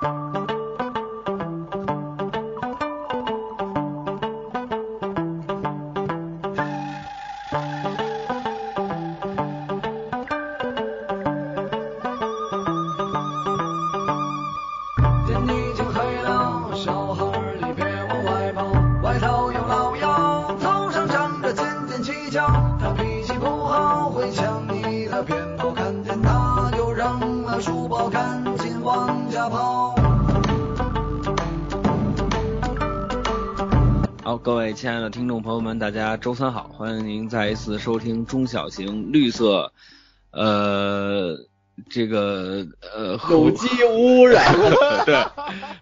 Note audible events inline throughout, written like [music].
嗯亲爱的听众朋友们，大家周三好，欢迎您再一次收听中小型绿色，呃，这个呃有机无污染。[laughs] 对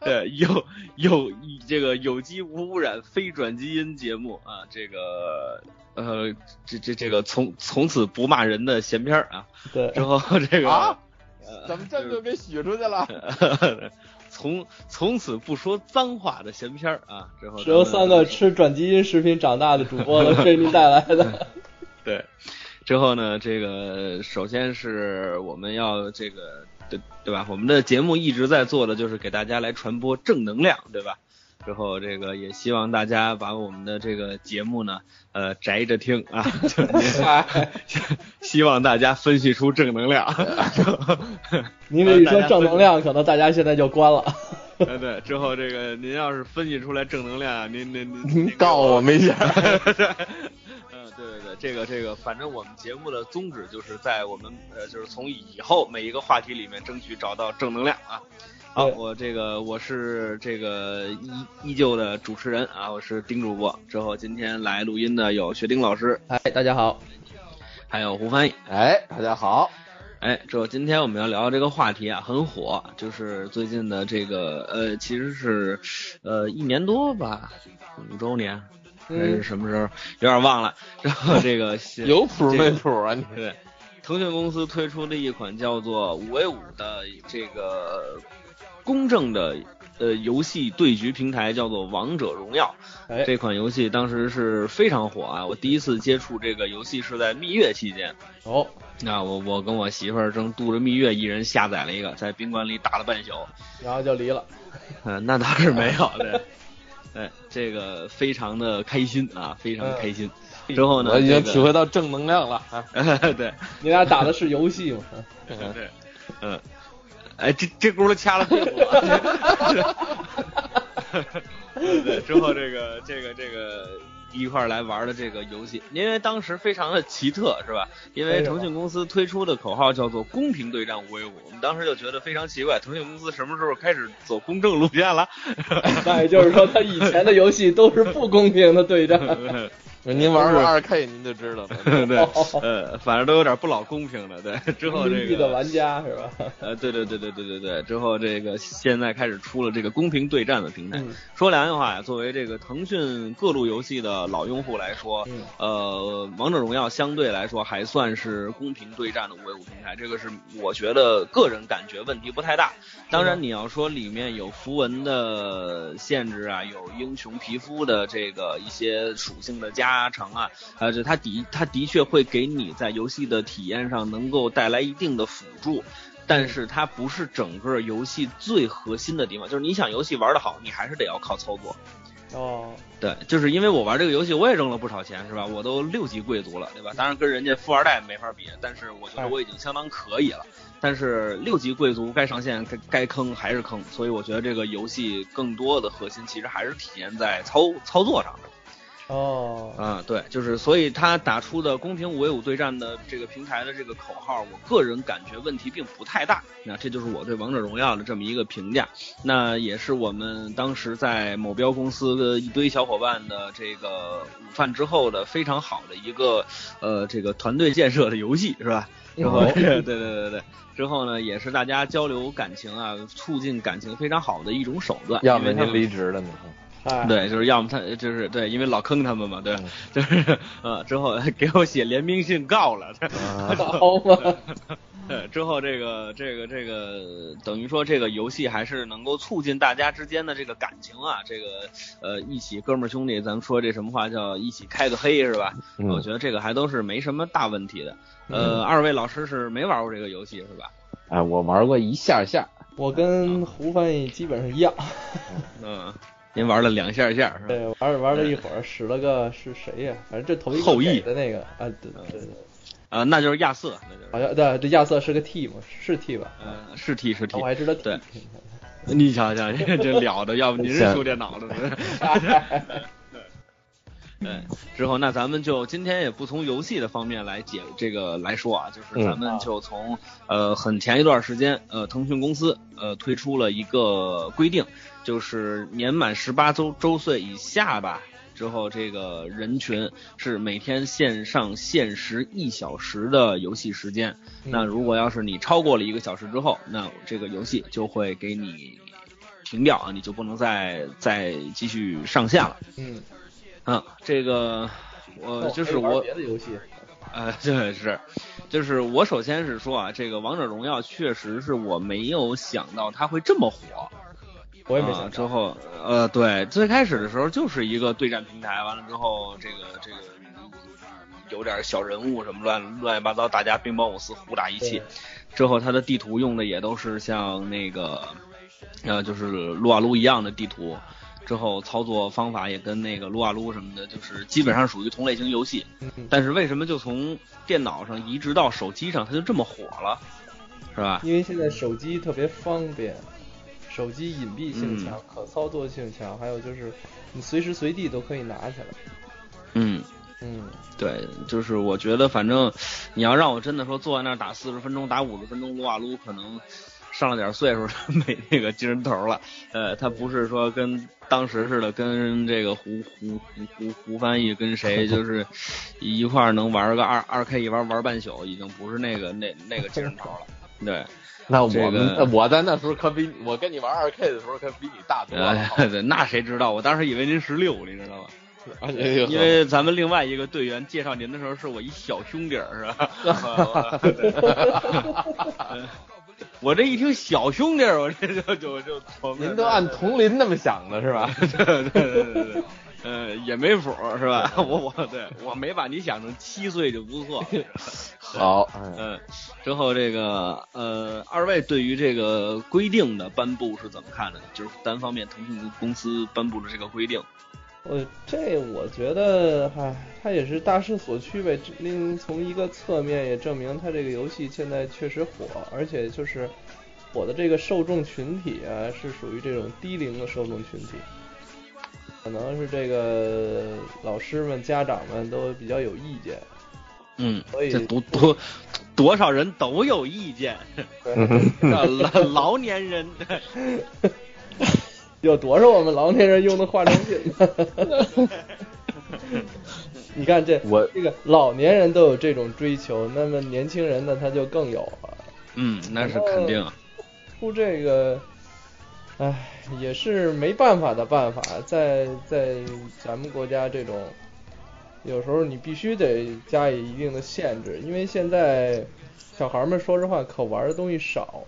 对有有这个有机无污染非转基因节目啊，这个呃这这这个从从此不骂人的闲篇儿啊，对，之后这个、怎么这么就给许出去了？[laughs] 从从此不说脏话的闲篇儿啊，之后只有三个吃转基因食品长大的主播了，[laughs] 给您带来的。[laughs] 对，之后呢，这个首先是我们要这个对对吧？我们的节目一直在做的就是给大家来传播正能量，对吧？之后这个也希望大家把我们的这个节目呢，呃，宅着听啊，[laughs] 就希望大家分析出正能量。[laughs] 您这一说正能量，可能大家现在就关了。呃，对，之后这个您要是分析出来正能量，您您您您告我们一下。[laughs] 嗯，对对对，这个这个，反正我们节目的宗旨就是在我们呃，就是从以后每一个话题里面争取找到正能量啊。好，我这个我是这个依依旧的主持人啊，我是丁主播。之后今天来录音的有薛丁老师，哎，大家好，还有胡翻译。哎，大家好。哎，之后今天我们要聊的这个话题啊，很火，就是最近的这个呃，其实是呃一年多吧，五周年还是什么时候，有点忘了。然后这个 [laughs] 有谱没谱啊？你对，腾讯公司推出的一款叫做五 v 五的这个公正的呃游戏对局平台，叫做王者荣耀。哎，这款游戏当时是非常火啊！我第一次接触这个游戏是在蜜月期间。哦，那我我跟我媳妇儿正度着蜜月，一人下载了一个，在宾馆里打了半宿。然后就离了。嗯、那倒是没有 [laughs] 的。哎，这个非常的开心啊，非常开心。之后呢，我已经体会到正能量了啊！[laughs] 对，你俩打的是游戏吗？[laughs] 对，嗯，哎，这这轱辘掐了屁股了。[laughs] 对对，之后这个这个这个一块儿来玩的这个游戏，因为当时非常的奇特，是吧？因为腾讯公司推出的口号叫做“公平对战五 v 五”，我们当时就觉得非常奇怪，腾讯公司什么时候开始走公正路线了？[laughs] 那也就是说，他以前的游戏都是不公平的对战。[laughs] [laughs] 您玩玩二 K 您就知道了。[laughs] 对，[laughs] 呃，反正都有点不老公平了。对，之后这个民币的玩家是吧？呃，对对对对对对对，之后这个现在开始出了这个公平对战的平台。嗯说良心话呀，作为这个腾讯各路游戏的老用户来说，嗯呃，王者荣耀相对来说还算是公平对战的五 v 五平台，这个是我觉得个人感觉问题不太大。当然，你要说里面有符文的限制啊，有英雄皮肤的这个一些属性的加成啊，呃，这它的它的确会给你在游戏的体验上能够带来一定的辅助。但是它不是整个游戏最核心的地方，就是你想游戏玩得好，你还是得要靠操作。哦，对，就是因为我玩这个游戏，我也扔了不少钱，是吧？我都六级贵族了，对吧？当然跟人家富二代没法比，但是我觉得我已经相当可以了。但是六级贵族该上线该该坑还是坑，所以我觉得这个游戏更多的核心其实还是体现在操操作上的。哦，啊，对，就是所以他打出的公平五 v 五对战的这个平台的这个口号，我个人感觉问题并不太大。那这就是我对王者荣耀的这么一个评价。那也是我们当时在某标公司的一堆小伙伴的这个午饭之后的非常好的一个呃这个团队建设的游戏，是吧？然后，[laughs] 对对对对对，之后呢，也是大家交流感情啊，促进感情非常好的一种手段。要么您离职了，你看。哎，对，就是要么他就是对，因为老坑他们嘛，对，嗯就是呃之后给我写联名信告了，啊好嘛，对，之后这个这个这个等于说这个游戏还是能够促进大家之间的这个感情啊，这个呃一起哥们儿兄弟，咱们说这什么话叫一起开个黑是吧？嗯我觉得这个还都是没什么大问题的。呃，二位老师是没玩过这个游戏是吧？哎，我玩过一下下，我跟胡翻译基本上一样。嗯，您玩了两下下是吧？对，玩玩了一会儿，使了个是谁呀？反正这头一个后羿的那个啊，对对对。啊，那就是亚瑟，那就是好像对，这亚瑟是个 T 嘛？是 T 吧？嗯，是 T 是 T，我还知道对。[laughs] 你瞧瞧，这了得，[laughs] 要不您是修电脑的？[laughs] 对，之后那咱们就今天也不从游戏的方面来解这个来说啊，就是咱们就从呃很前一段时间，呃腾讯公司呃推出了一个规定，就是年满十八周周岁以下吧，之后这个人群是每天线上限时一小时的游戏时间。那如果要是你超过了一个小时之后，那这个游戏就会给你停掉啊，你就不能再再继续上线了。嗯。嗯，这个我就是我别的游戏，呃，对是，就是我首先是说啊，这个王者荣耀确实是我没有想到它会这么火，我也没想。之后呃，对，最开始的时候就是一个对战平台，完了之后这个这个有点小人物什么乱乱七八糟，大家兵帮五四胡打一气，之后它的地图用的也都是像那个呃，就是撸啊撸一样的地图。之后操作方法也跟那个撸啊撸什么的，就是基本上属于同类型游戏。但是为什么就从电脑上移植到手机上，它就这么火了，是吧？因为现在手机特别方便，手机隐蔽性强，可操作性强，还有就是你随时随地都可以拿起来。嗯嗯，对，就是我觉得反正你要让我真的说坐在那儿打四十分钟、打五十分钟撸啊撸，可能。上了点岁数，没那个精神头了。呃，他不是说跟当时似的，跟这个胡胡胡胡胡翻译跟谁 [laughs] 就是一块能玩个二二 K 一玩玩半宿，已经不是那个那那个精神头了。对，那我们我在那时候可比我跟你玩二 K 的时候可比你大多了。对，那谁知道？我当时以为您十六，你知道吗？因为咱们另外一个队员介绍您的时候，是我一小兄弟，是吧？[laughs] 我这一听小兄弟，我这就就就，您都按同龄那么想的是吧？对对对对对，嗯，也没谱是吧？我我对我没把你想成七岁就不错。[laughs] 好，嗯，之后这个呃，二位对于这个规定的颁布是怎么看的？就是单方面腾讯公司颁布的这个规定。呃，这我觉得，唉，它也是大势所趋呗。另从一个侧面也证明它这个游戏现在确实火，而且就是火的这个受众群体啊，是属于这种低龄的受众群体，可能是这个老师们、家长们都比较有意见。嗯，所以多多多少人都有意见，老老年人。[laughs] 有多少我们老年人用的化妆品？[laughs] 你看这我这个老年人都有这种追求，那么年轻人呢他就更有了。嗯，那是肯定。出这个，唉，也是没办法的办法，在在咱们国家这种，有时候你必须得加以一定的限制，因为现在小孩们说实话可玩的东西少，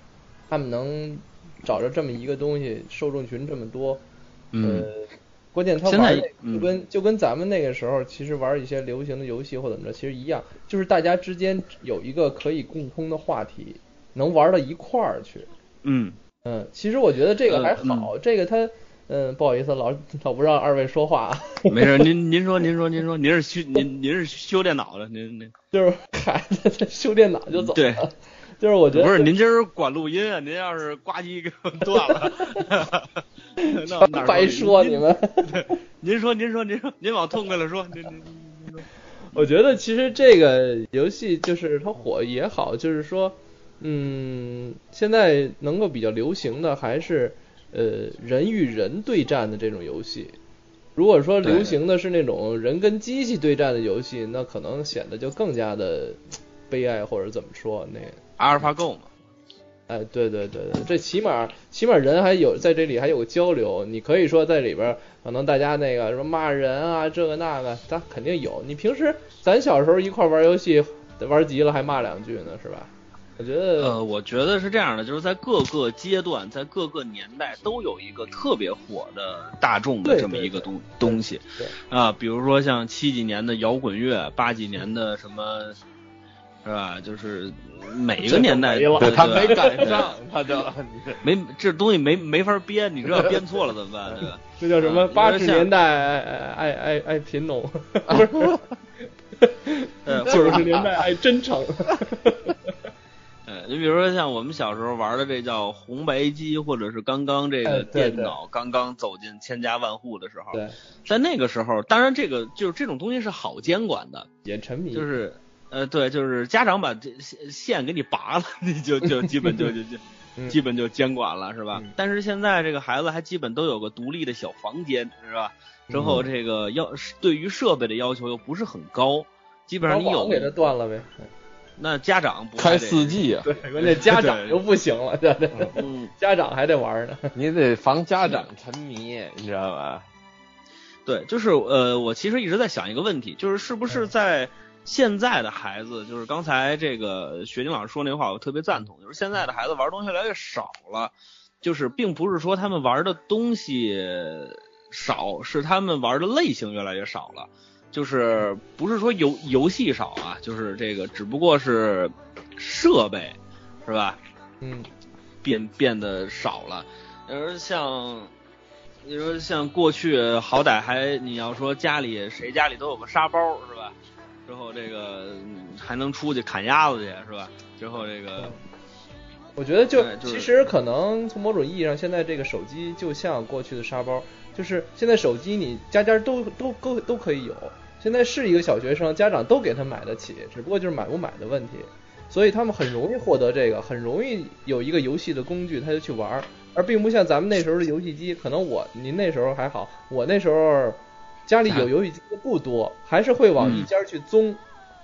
他们能。找着这么一个东西，受众群这么多，呃，关键他玩就跟就跟咱们那个时候其实玩一些流行的游戏或怎么着其实一样，就是大家之间有一个可以共通的话题，能玩到一块儿去。嗯嗯，其实我觉得这个还好，这个他嗯不好意思老老不让二位说话。[laughs] 没事，您您说您说您说您是修您您是修电脑的您您就是 [laughs] 孩子修电脑就走对。[laughs] 就是我觉得不是您今儿管录音啊，您要是呱唧给我断了，那白说你们。您说您说您说您往痛快了说，您您您说。我觉得其实这个游戏就是它火也好，就是说，嗯，现在能够比较流行的还是呃人与人对战的这种游戏。如果说流行的是那种人跟机器对战的游戏，那可能显得就更加的悲哀或者怎么说那。阿尔法狗嘛，哎，对对对对，这起码起码人还有在这里还有个交流，你可以说在里边可能大家那个什么骂人啊，这个那个，咱肯定有。你平时咱小时候一块玩游戏，玩急了还骂两句呢，是吧？我觉得，呃，我觉得是这样的，就是在各个阶段，在各个年代都有一个特别火的大众的这么一个东东西，啊，比如说像七几年的摇滚乐，八几年的什么。是吧？就是每一个年代，他对没赶上，他就 [laughs] 没这东西没没法编，你知道编错了怎么办？[laughs] 对吧？这叫什么？啊八十年代爱爱爱爱贫农，不是呃，或九者十年代爱真诚。呃，你比如说像我们小时候玩的这叫红白机，或者是刚刚这哎个电脑刚刚走进千家万户的时候，对，在那个时候，当然这个就是这种东西是好监管的，也沉迷，就是呃，对，就是家长把这线线给你拔了，你就就基本就就就 [laughs] 嗯基本就监管了，是吧嗯？但是现在这个孩子还基本都有个独立的小房间，是吧？之后这个要对于设备的要求又不是很高，基本上你有网给他断了呗。那家长不还开四 G 啊，对，关键家长就不行了，对对，嗯。[laughs] 家长还得玩呢。你得防家长沉迷，你知道吧？对，就是呃，我其实一直在想一个问题，就是是不嗯是在现在的孩子，就是刚才这个学晶老师说那话，我特别赞同，就是现在的孩子玩东西越来越少了，就是并不是说他们玩的东西少，是他们玩的类型越来越少了，就是不是说游游戏少啊，就是这个只不过是设备是吧？嗯，变变得少了。而像，你说像过去，好歹还你要说家里谁家里都有个沙包是吧？之后这个嗯还能出去砍鸭子去是吧？之后这个我觉得就其实可能从某种意义上，现在这个手机就像过去的沙包，就是现在手机你家家都都都都可以有。现在是一个小学生，家长都给他买得起，只不过就是买不买的问题。所以他们很容易获得这个，很容易有一个游戏的工具，他就去玩儿，而并不像咱们那时候的游戏机。可能我您那时候还好，我那时候家里有游戏机的不多，还是会往嗯一家去宗，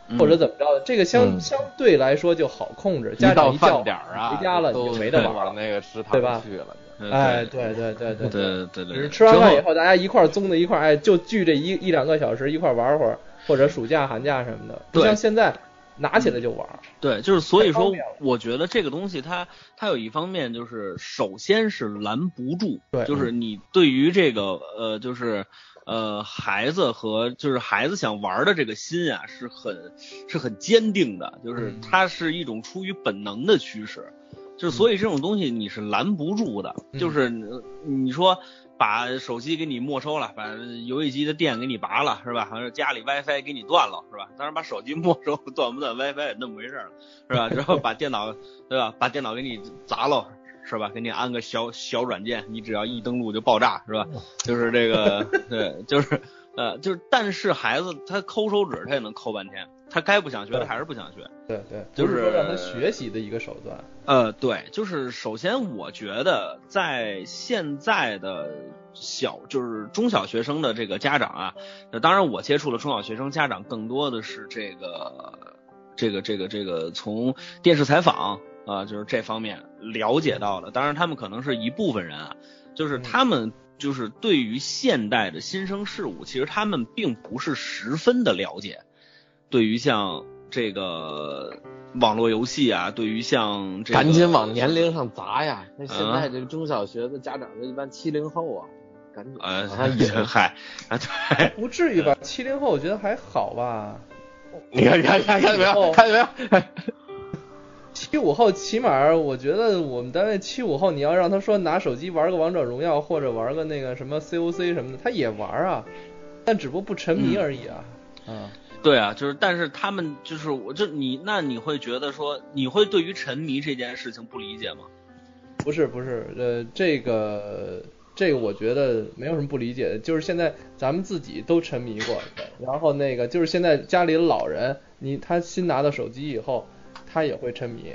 嗯或者怎么着的。这个相、嗯相对来说就好控制，家长一叫点儿啊，回家了你就没得玩往了。[laughs] 那个食堂对吧去了。呃哎，对对对对对对对，吃完饭以后，大家一块儿综的一块儿，哎，就聚这一一两个小时一块儿玩会儿，或者暑假寒假什么的，不像现在拿起来就玩。对，就是所以说，我觉得这个东西它它有一方面就是，首先是拦不住，对，就是你对于这个呃，就是。呃，孩子和就是孩子想玩的这个心啊，是很是很坚定的，就是它是一种出于本能的驱使，就所以这种东西你是拦不住的，嗯就是你你说。把手机给你没收了，把游戏机的电给你拔了，是吧？好像家里 WiFi 给你断了，是吧？当然把手机没收 [laughs] 断不断 WiFi 也那么回事儿了，是吧？然后把电脑，对吧？把电脑给你砸了，是吧？给你安个小小软件，你只要一登录就爆炸，是吧？就是这个，对，就是呃，就是，但是孩子他抠手指他也能抠半天，他该不想学的还是不想学。对对，就是让他学习的一个手段。呃，对，就是首先我觉得在现在的小就是中小学生的这个家长啊，那当然我接触了中小学生家长，更多的是这个这个这个这个从电视采访啊、就是这方面了解到的。当然他们可能是一部分人啊，就是嗯他们就是对于现代的新生事物，其实他们并不是十分的了解。对于像这个网络游戏啊，对于像这个，赶紧往年龄上砸呀！那现啊在这个中小学的家长，这一般七零后啊，赶紧呃往上引。[laughs] 嗨啊对，不至于吧？七零后我觉得还好吧。[laughs] 你看，看看看见没有？看见没有？[laughs] 七五后起码我觉得我们单位七五后，你要让他说拿手机玩个王者荣耀或者玩个那个什么 COC 什么的，他也玩啊，但只不过不沉迷而已啊。啊，对啊，就是但是他们就是我就你那你会觉得说你会对于沉迷这件事情不理解吗？不是不是，呃，这个这个我觉得没有什么不理解的，就是现在咱们自己都沉迷过，然后那个就是现在家里的老人，你他新拿到手机以后，他也会沉迷，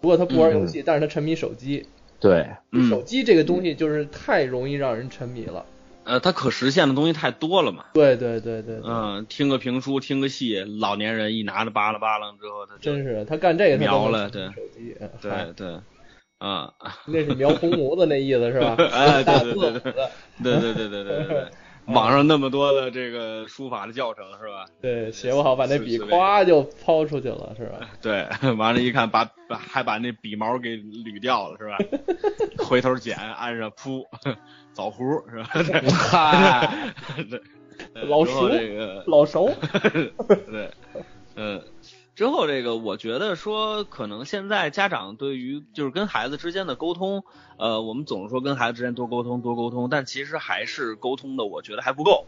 不过他不玩游戏，但是他沉迷手机。对，嗯手机这个东西就是太容易让人沉迷了。呃，它可实现的东西太多了嘛。对对对对对，嗯，听个评书，听个戏，老年人一拿着扒拉扒拉之后，他真是他干这个他都能瞄了对。手机，嗯对对，啊，那是描红模子那意思是吧？[laughs] 哎对大对对对对对对对对，[laughs] 网上那么多的这个书法的教程是吧？对，写不好把那笔是是咵就抛出去了是吧？[laughs] 对，完了，一看把把还把那笔毛给捋掉了是吧？[laughs] 回头剪，按上铺，枣核是吧？[laughs] 老熟这个老熟，对，嗯，之后这个，我觉得说，可能现在家长对于就是跟孩子之间的沟通，呃，我们总是说跟孩子之间多沟通多沟通，但其实还是沟通的，我觉得还不够。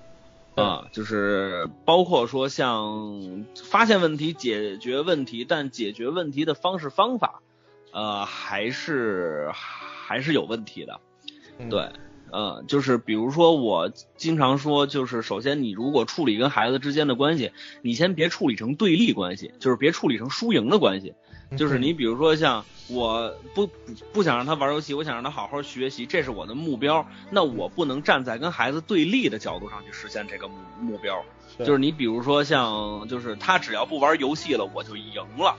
啊，就是包括说像发现问题、解决问题，但解决问题的方式方法，呃，还是还是有问题的。对，呃，就是比如说我经常说，就是首先你如果处理跟孩子之间的关系，你先别处理成对立关系，就是别处理成输赢的关系。就是你比如说像我不不想让他玩游戏，我想让他好好学习，这是我的目标。那我不能站在跟孩子对立的角度上去实现这个目目标。就是你比如说像就是他只要不玩游戏了，我就赢了，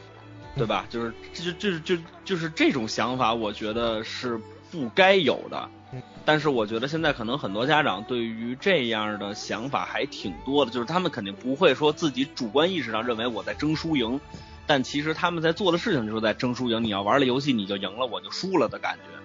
对吧？就是就就就就是这种想法，我觉得是不该有的。但是我觉得现在可能很多家长对于这样的想法还挺多的，就是他们肯定不会说自己主观意识上认为我在争输赢。但其实他们在做的事情就是在争输赢。你要玩了游戏，你就赢了，我就输了的感觉。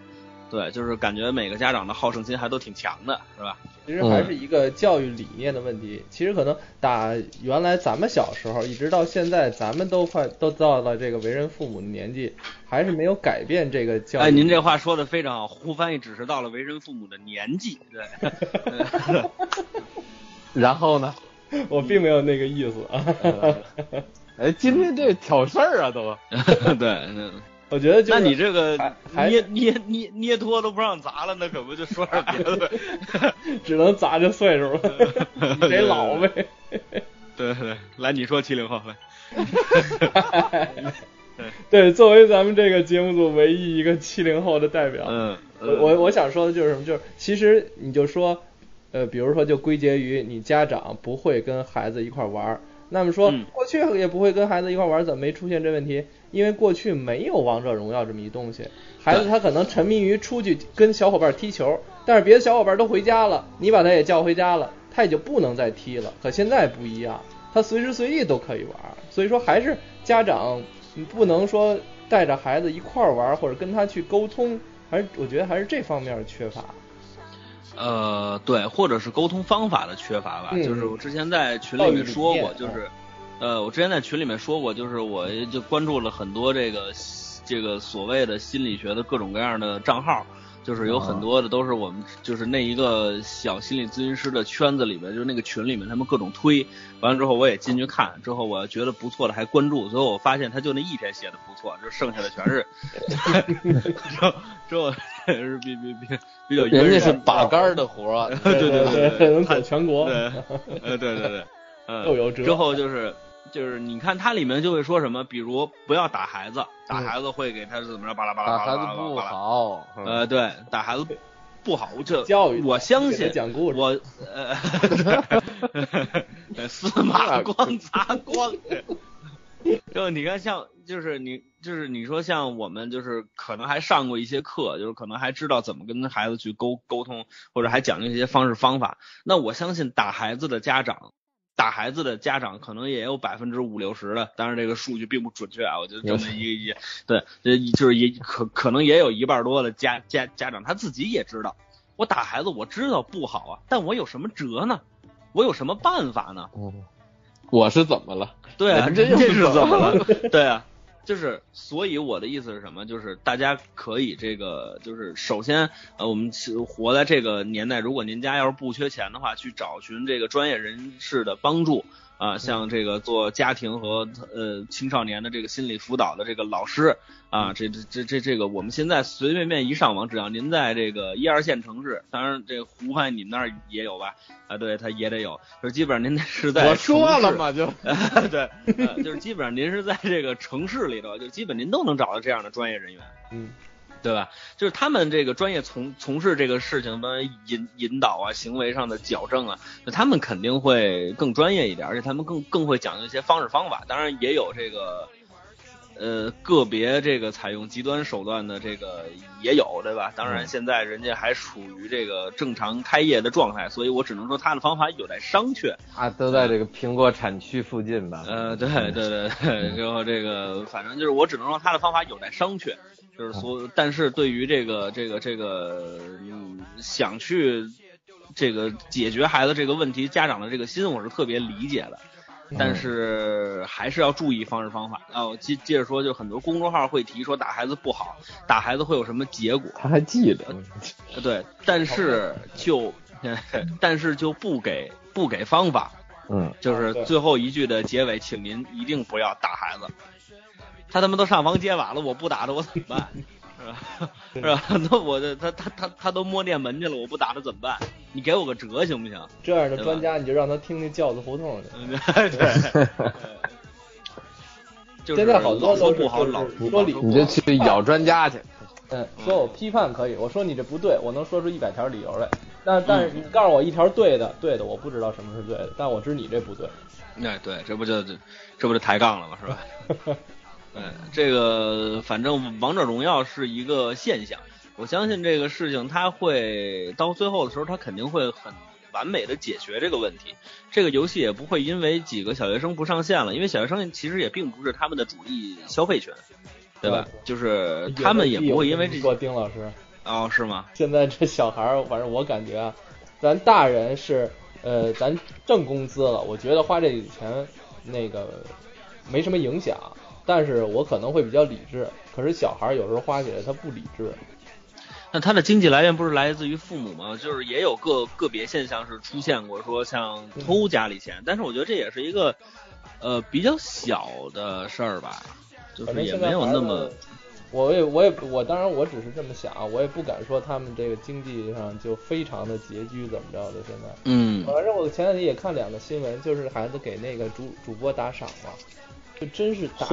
对，就是感觉每个家长的好胜心还都挺强的，是吧？其实还是一个教育理念的问题。其实可能打原来咱们小时候，一直到现在，咱们都快都到了这个为人父母的年纪，还是没有改变这个教育。哎，您这话说的非常好。胡翻译只是到了为人父母的年纪，对。[laughs] [laughs] 然后呢？我并没有那个意思啊。[laughs] 哎，今天这挑事儿啊，都对，我觉得就那你这个捏捏捏捏托都不让砸了，那可不就说点别的呗，[laughs] 只能砸这岁数了，[laughs] 得老呗？对对对，来你说七零后来，[laughs] 对，作为咱们这个节目组唯一一个七零后的代表，嗯，我我想说的就是什么，就是其实你就说，呃，比如说就归结于你家长不会跟孩子一块玩。那么说，过去也不会跟孩子一块玩，怎么没出现这问题？因为过去没有王者荣耀这么一东西，孩子他可能沉迷于出去跟小伙伴踢球，但是别的小伙伴都回家了，你把他也叫回家了，他也就不能再踢了。可现在不一样，他随时随地都可以玩，所以说还是家长不能说带着孩子一块玩或者跟他去沟通，还是我觉得还是这方面缺乏。呃，对，或者是沟通方法的缺乏吧。就是我之前在群里面说过，就是，呃，我之前在群里面说过，就是我就关注了很多这个这个所谓的心理学的各种各样的账号。就是有很多的都是我们就是那一个小心理咨询师的圈子里面，就是那个群里面他们各种推，完了之后我也进去看，之后我觉得不错的还关注，最后我发现他就那一篇写的不错，就剩下的全是，[laughs] 之后之后是比比比比较人家是把杆的活儿，[laughs] 对对对，能走全国，对，呃对对对，嗯，[laughs] 之后就是。就是你看它里面就会说什么，比如不要打孩子，打孩子会给他怎么着，巴拉巴拉巴拉巴拉。打孩子不好。呃，对，打孩子不好，这教育我相信。讲故事。我呃，[laughs] 司马光砸光。就你看，像就是你就是你说像我们就是可能还上过一些课，就是可能还知道怎么跟孩子去沟沟通，或者还讲究一些方式方法。那我相信打孩子的家长。打孩子的家长可能也有百分之五六十的，当然这个数据并不准确啊，我觉得这么一个一对，就是也可可能也有一半多的家家家长他自己也知道，我打孩子我知道不好啊，但我有什么辙呢？我有什么办法呢？我是怎么了？对啊，这这是怎么了？对啊。就是，所以我的意思是什么？就是大家可以这个，就是首先，呃，我们活在这个年代，如果您家要是不缺钱的话，去找寻这个专业人士的帮助。啊，像这个做家庭和呃青少年的这个心理辅导的这个老师啊，这这这这这个，我们现在随随便便一上网，只要您在这个一二线城市，当然这个湖畔你们那儿也有吧？啊，对，他也得有，就基本上您是在我说了嘛，[laughs] 就对，就是基本上您是在这个城市里头，就基本您都能找到这样的专业人员，嗯。对吧？就是他们这个专业从从事这个事情的引引导啊，行为上的矫正啊，那他们肯定会更专业一点，而且他们更更会讲究一些方式方法。当然也有这个，呃，个别这个采用极端手段的这个也有，对吧？当然现在人家还处于这个正常开业的状态，所以我只能说他的方法有待商榷。啊，都在这个苹果产区附近吧？呃，对对对对，[laughs] 然后这个反正就是我只能说他的方法有待商榷。就是说，但是对于这个这个这个，嗯，想去这个解决孩子这个问题，家长的这个心，我是特别理解的。但是还是要注意方式方法。啊，我接接着说，就很多公众号会提说打孩子不好，打孩子会有什么结果？他还记得，对，但是就 [laughs] 但是就不给不给方法，嗯，就是最后一句的结尾，请您一定不要打孩子。他他妈都上房揭瓦了，我不打他我怎么办？是吧？是吧？那我这他他他他都摸电门去了，我不打他怎么办？你给我个辙行不行？这样的专家你就让他听听轿子胡同去。[laughs] 对。现在好多都不好，老说理，你就去咬专家去。嗯，说我批判可以，我说你这不对，我能说出一百条理由来。但但是你告诉我一条对的，对的，我不知道什么是对的，但我知你这不对。那，对，这不就这这不就抬杠了吗？是吧？[laughs] 对，这个反正王者荣耀是一个现象，我相信这个事情它会到最后的时候，它肯定会很完美的解决这个问题。这个游戏也不会因为几个小学生不上线了，因为小学生其实也并不是他们的主力消费群，对吧？就是他们也不会因为这说丁老师哦，是吗？现在这小孩儿，反正我感觉啊，咱大人是呃，咱挣工资了，我觉得花这笔钱那个没什么影响。但是我可能会比较理智，可是小孩有时候花起来他不理智。那他的经济来源不是来自于父母吗？就是也有个个别现象是出现过，说像偷家里钱，但是我觉得这也是一个呃比较小的事儿吧，就是也没有那么。我也我也我当然我只是这么想，我也不敢说他们这个经济上就非常的拮据怎么着的现在。嗯。反正我前两天也看两个新闻，就是孩子给那个主主播打赏嘛。就真是打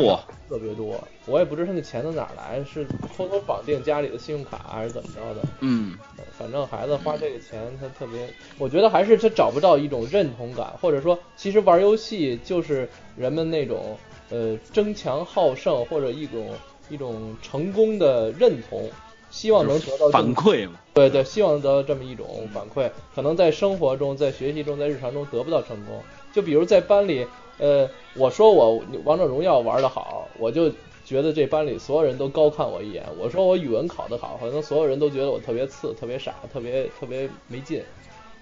特别多，我也不知道他那钱从哪来，是偷偷绑定家里的信用卡还是怎么着的？嗯，反正孩子花这个钱，他特别，我觉得还是他找不到一种认同感，或者说，其实玩游戏就是人们那种呃争强好胜或者一种一种成功的认同，希望能得到反馈嘛？对对，希望得到这么一种反馈，可能在生活中、在学习中、在日常中得不到成功，就比如在班里。呃，我说我王者荣耀玩的好，我就觉得这班里所有人都高看我一眼。我说我语文考得好，可能所有人都觉得我特别次、特别傻、特别特别没劲。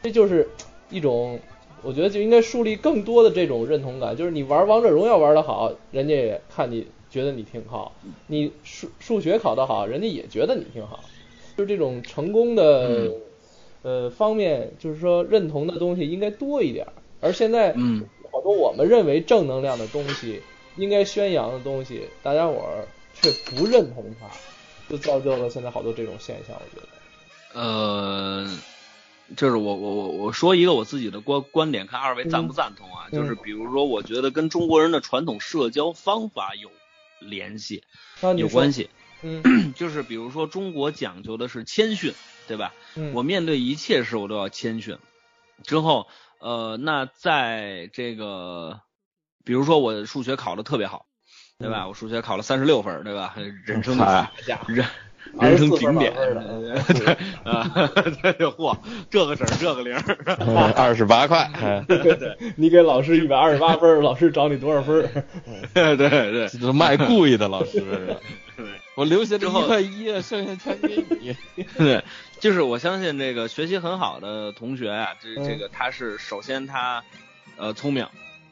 这就是一种，我觉得就应该树立更多的这种认同感。就是你玩王者荣耀玩的好，人家也看你觉得你挺好；你数数学考得好，人家也觉得你挺好。就这种成功的呃方面，就是说认同的东西应该多一点。而现在，嗯。好多我们认为正能量的东西，应该宣扬的东西，大家伙儿却不认同它，就造就了现在好多这种现象。我觉得，呃，就是我我我我说一个我自己的观观点，看二位赞不赞同啊？就是比如说，我觉得跟中国人的传统社交方法有联系，有关系。嗯，[clears throat] 就是比如说，中国讲究的是谦逊，对吧？嗯，我面对一切事我都要谦逊，之后。呃，那在这个，比如说我数学考的特别好，对吧？我数学考了三十六分，对吧？人生人人生顶点，[laughs] 对啊，嚯，这个整这个零，[laughs] 二十八块，[laughs] 对对，你给老师一百二十八分，老师找你多少分？对对对，这卖故意的老师，我留下这一块一，剩下全给你。对。就是我相信这个学习很好的同学啊，这这个他是首先他，呃聪明，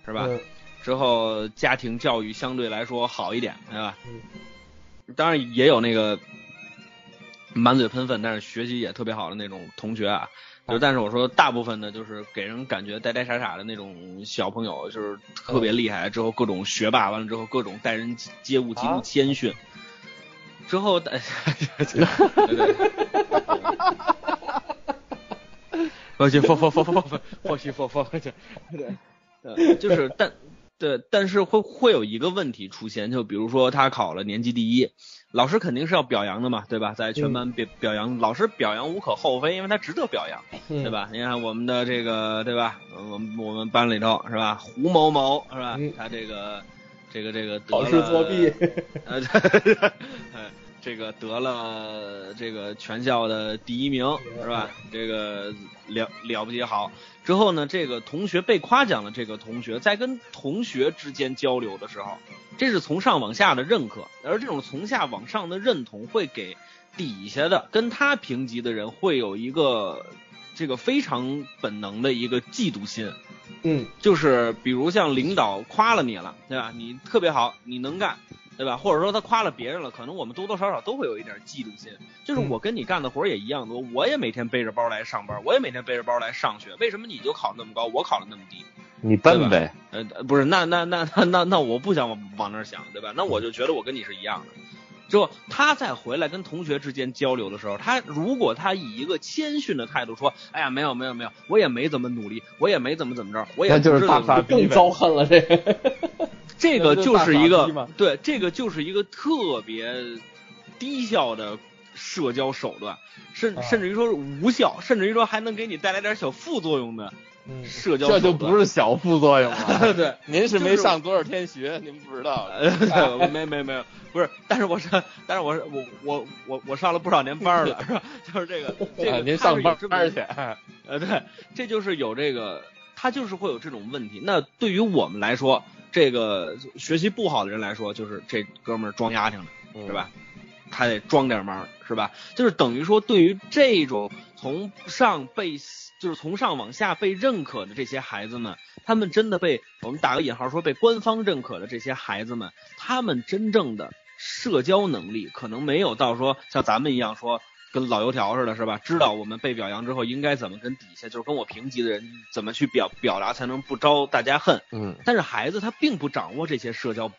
是吧？之后家庭教育相对来说好一点，对吧？当然也有那个满嘴喷粪，但是学习也特别好的那种同学啊。就但是我说大部分的，就是给人感觉呆呆傻傻的那种小朋友，就是特别厉害。之后各种学霸，完了之后各种待人接物极度谦逊。之后，对 [laughs] 对，我去，[laughs] 放放放放放，或许放放去，对，就是，但对，但是会会有一个问题出现，就比如说他考了年级第一，老师肯定是要表扬的嘛，对吧？在全班表表扬，老师表扬无可厚非，因为他值得表扬，对吧？你看我们的这个，对吧？我们我们班里头是吧？胡某某是吧？他这个。这个这个考试作弊，呃，[laughs] 这个得了这个全校的第一名是吧？这个了了不起好。之后呢，这个同学被夸奖的这个同学，在跟同学之间交流的时候，这是从上往下的认可，而这种从下往上的认同，会给底下的跟他平级的人会有一个这个非常本能的一个嫉妒心。嗯就是比如像领导夸了你了，对吧？你特别好，你能干，对吧？或者说他夸了别人了，可能我们多多少少都会有一点嫉妒心。就是嗯我跟你干的活儿也一样多，我也每天背着包来上班，我也每天背着包来上学，为什么你就考那么高，我考了那么低？你笨呗，呃，不是，那那那那那那我不想往往那儿想，对吧？那我就觉得我跟你是一样的。就他再回来跟同学之间交流的时候，他如果他以一个谦逊的态度说：“哎呀，没有没有没有，我也没怎么努力，我也没怎么怎么着，我也那就是不大傻更遭恨了这个。这个就是一个对，这个就是一个特别低效的社交手段，甚啊甚至于说是无效，甚至于说还能给你带来点小副作用的嗯，社交这就不是小副作用了。[laughs] 对。您是没上多少天学，您不知道。呃，没没没有，不是，但是我上，但是我是我我我我上了不少年班了，[laughs] 是吧？就是这个这个，啊您上班去，呃，对，这就是有这个，他就是会有这种问题。那对于我们来说，这个学习不好的人来说，就是这哥们儿装丫挺的，是吧？他得装点忙，是吧？就是等于说，对于这种从上被就是从上往下被认可的这些孩子们，他们真的被我们打个引号说被官方认可的这些孩子们，他们真正的社交能力可能没有到说像咱们一样说跟老油条似的，是吧？知道我们被表扬之后应该怎么跟底下就是跟我平级的人怎么去表表达才能不招大家恨。嗯，但是孩子他并不掌握这些社交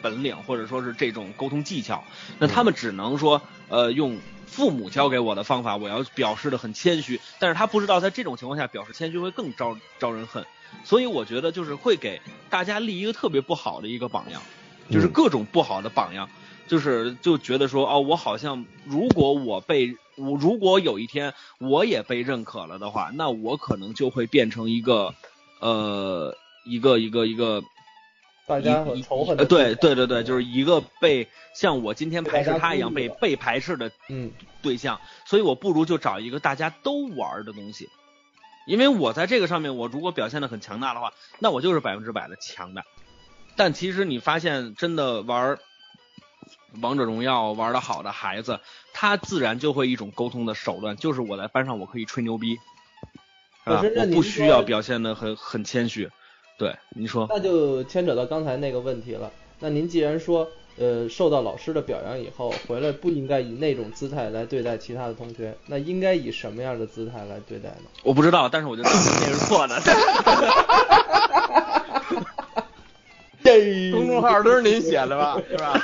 本领，或者说是这种沟通技巧，那他们只能说，呃，用父母教给我的方法，我要表示的很谦虚，但是他不知道在这种情况下表示谦虚会更招招人恨，所以我觉得就是会给大家立一个特别不好的一个榜样，就是嗯各种不好的榜样，就是就觉得说，哦，我好像如果我被我如果有一天我也被认可了的话，那我可能就会变成一个，呃，一个一个一个。大家很仇恨的呃对对对对对，就是一个被像我今天排斥他一样被被排斥的嗯对象，所以我不如就找一个大家都玩的东西，因为我在这个上面，我如果表现的很强大的话，那我就是百分之百的强大。但其实你发现，真的玩王者荣耀玩的好的孩子，他自然就会一种沟通的手段，就是我在班上我可以吹牛逼，是吧可是？那我不需要表现的很很谦虚。对，你说。那就牵扯到刚才那个问题了。那您既然说，呃，受到老师的表扬以后回来不应该以那种姿态来对待其他的同学，那应该以什么样的姿态来对待呢？我不知道，但是我觉得这个是错的。[laughs] 公众号都是您写的吧？[laughs] 是吧？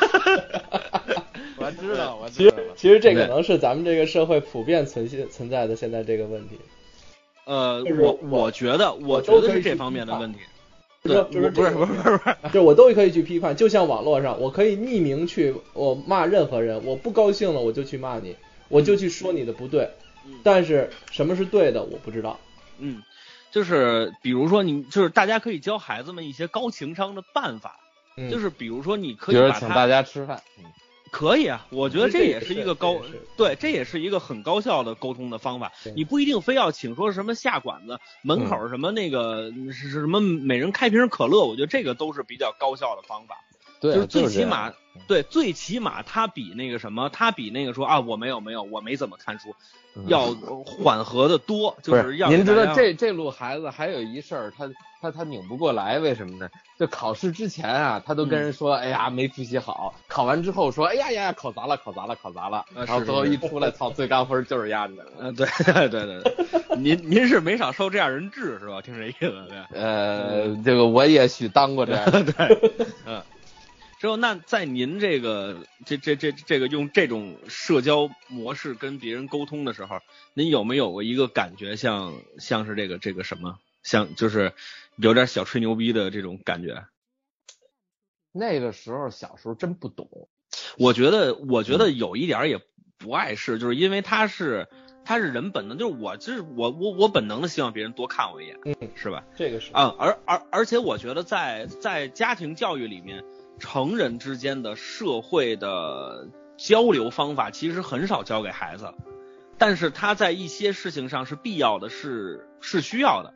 我知道，我知道了。其实这可能是咱们这个社会普遍存现存在的现在这个问题。呃，就是我我我觉得，我觉都是这方面的问题。就对，是就是我不是这个不是不是不是，[laughs] 就是我都可以去批判，就像网络上，我可以匿名去我骂任何人，我不高兴了我就去骂你，我就去说你的不对嗯，但是什么是对的我不知道。嗯，就是比如说你，就是大家可以教孩子们一些高情商的办法，嗯，就是比如说你可以把请大家吃饭，嗯可以啊，我觉得这这也是一个高对，这也是一个很高效的沟通的方法。你不一定非要请说什么下馆子门口什么那个是是什么每人开瓶可乐，我觉得这个都是比较高效的方法。对，就是最起码，对，最起码他比那个什么，他比那个说啊我没有没有我没怎么看书，嗯要缓和的多，就不是要您知道这这路孩子还有一事儿，他他他拧不过来，为什么呢？就考试之前啊，他都跟人说，哎呀没复习好，考完之后说，哎呀呀考砸了，考砸了，考砸了，呃然后最后一出来，操，最高分就是丫的。嗯，对对对对对，您您是没少受这样人治是吧？听这意思对。呃，这个我也许当过这样。[laughs] 对，嗯。之后，那在您这个这这这这个用这种社交模式跟别人沟通的时候，您有没有过一个感觉像像是这个这个什么，像就是有点小吹牛逼的这种感觉？那个时候小时候真不懂，我觉得，我觉得有一点也不碍事，就是因为他是他是人本能，就是我就是我我我本能的希望别人多看我一眼，嗯，是吧？这个是啊，而而而且我觉得在在家庭教育里面，成人之间的社会的交流方法其实很少教给孩子，但是他在一些事情上是必要的，是是需要的。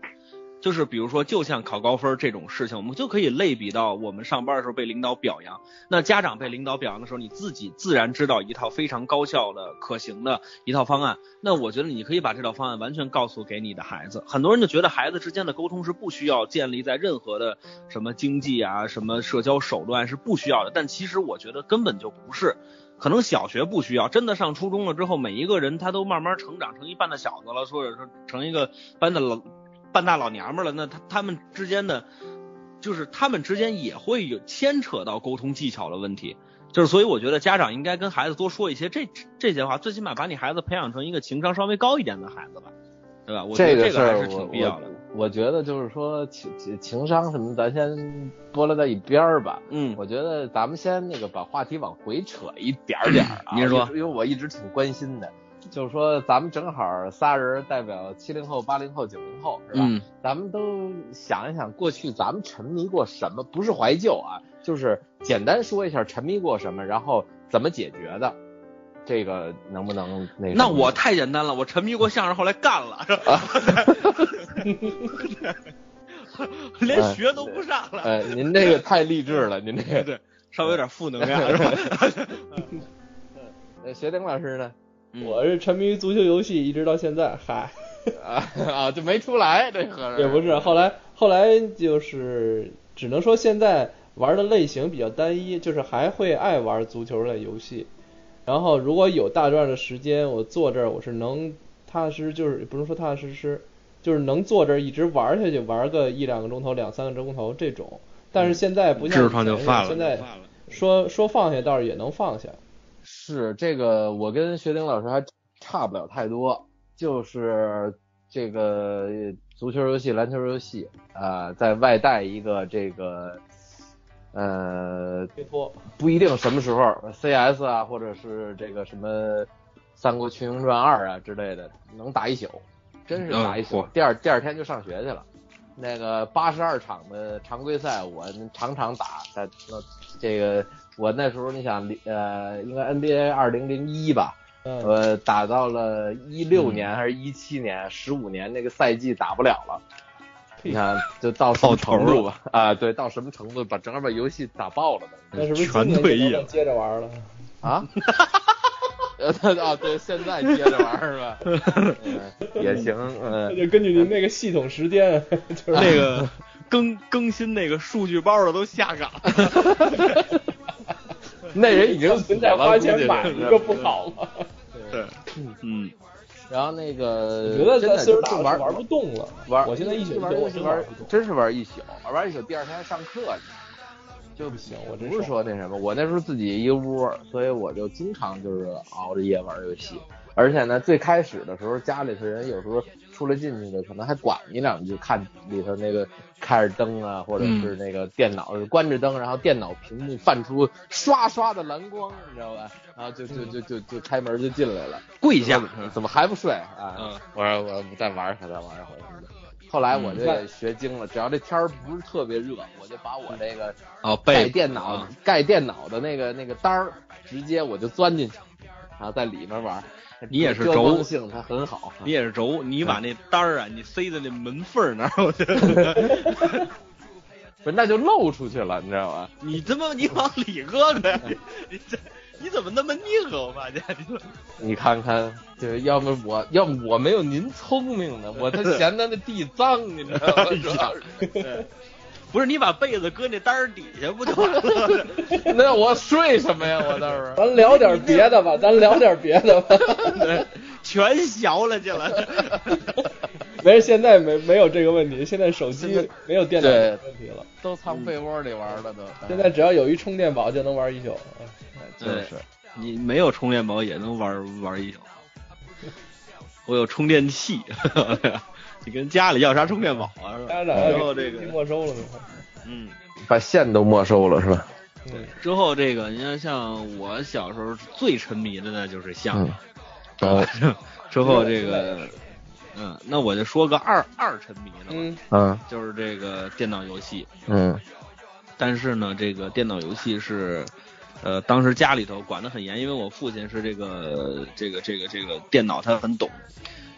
就是比如说，就像考高分这种事情，我们就可以类比到我们上班的时候被领导表扬。那家长被领导表扬的时候，你自己自然知道一套非常高效的、可行的一套方案。那我觉得你可以把这套方案完全告诉给你的孩子。很多人就觉得孩子之间的沟通是不需要建立在任何的什么经济啊、什么社交手段是不需要的，但其实我觉得根本就不是。可能小学不需要，真的上初中了之后，每一个人他都慢慢成长成一半的小子了，或者说成一个班的老半大老娘们了，那他他们之间的，就是他们之间也会有牵扯到沟通技巧的问题，就是所以我觉得家长应该跟孩子多说一些这这些话，最起码把你孩子培养成一个情商稍微高一点的孩子吧，对吧？我觉得这个还是挺必要的。我觉得就是说情情商什么，咱先拨拉在一边儿吧。嗯，我觉得咱们先那个把话题往回扯一点点儿啊。您说，因为我一直挺关心的，就是说咱们正好仨人代表七零后、八零后、九零后，是吧？嗯。咱们都想一想，过去咱们沉迷过什么？不是怀旧啊，就是简单说一下沉迷过什么，然后怎么解决的。这个能不能那？那我太简单了，我沉迷过相声，后来干了，是 [laughs] 吧？连学都不上了。哎，您这个太励志了，您这个对，稍微有点负能量，是吧？[laughs] 呃，学丁老师呢？我是沉迷于足球游戏，一直到现在，嗨，啊 [laughs] 啊，就没出来这合也不是，后来后来就是只能说现在玩的类型比较单一，就是还会爱玩足球类游戏。然后如果有大段的时间，我坐这儿我是能踏踏实实，就是不是说踏踏实实，就是能坐这儿一直玩下去，玩个一两个钟头、两三个钟头这种。但是现在不像以前，现在说说放下倒是也能放下。是这个，我跟学丁老师还差不了太多，就是这个足球游戏、篮球游戏啊，在外带一个这个。呃，不一定什么时候，CS 啊，或者是这个什么《三国群英传二》啊之类的，能打一宿，真是打一宿。第二第二天就上学去了。那个八十二场的常规赛，我场场打。在那这个我那时候你想，呃，应该 NBA 二零零一吧，呃，打到了一六年还是一七年，十五年那个赛季打不了了。你看，就到什么程度吧？啊，对，到什么程度，把整个把游戏打爆了的。那是不是全退役了？接着玩了？啊？[laughs] 啊，对，现在接着玩是吧？也行，嗯。[laughs] 就根据您那个系统时间，[laughs] 就是那个更更新那个数据包的都下岗。[laughs] 那人已经存在花钱买 [laughs] 一个不好吗？对，嗯。然后那个，我觉得在岁数玩玩不动了，玩。我现在一宿玩游戏玩，真是玩一宿，玩一宿，第二天上课就不行。我不是说那什么，我那时候自己一个屋，所以我就经常就是熬着夜玩游戏。而且呢，最开始的时候，家里头人有时候出来进去的，可能还管你两句，看里头那个开着灯啊，或者是那个电脑关着灯，然后电脑屏幕泛出刷刷的蓝光，你知道吧？然后就就就就就开门就进来了，跪下，怎么还不睡啊？我说我再玩一会儿，再玩一会儿。后来我就学精了，只要这天儿不是特别热，我就把我这个哦盖电脑盖电脑的那个那个单儿，直接我就钻进去，然后在里面玩。[laughs] 你也是轴性，它很好。你也是轴，你把那单儿啊，你塞在那门缝那儿，不是那就漏出去了，你知道吧？你他妈你往里搁呗，你这你怎么那么拧啊？我发现你，[laughs] 你看看，就是要么我要么我没有您聪明呢，我他 [laughs] 嫌他那地脏，你知道吗？不是你把被子搁那单儿底下不就完了？[laughs] 那我睡什么呀？我倒是。咱聊点别的吧，咱聊点别的吧。[laughs] 全削了去了。[laughs] 没事，现在没没有这个问题，现在手机没有电脑问题了，都藏被窝里玩了都。现在只要有一充电宝就能玩一宿。就是，你没有充电宝也能玩玩一宿。我有充电器。你跟家里要啥充电宝啊？是吧？之后这个没收了，嗯，把线都没收了是吧？对。之后这个，你看，像我小时候最沉迷的呢就是相声。之后这个，嗯，那我就说个二二沉迷的吧。嗯。就是这个电脑游戏。嗯。但是呢，这个电脑游戏是，呃，当时家里头管得很严，因为我父亲是这个这个这个这个电脑他很懂。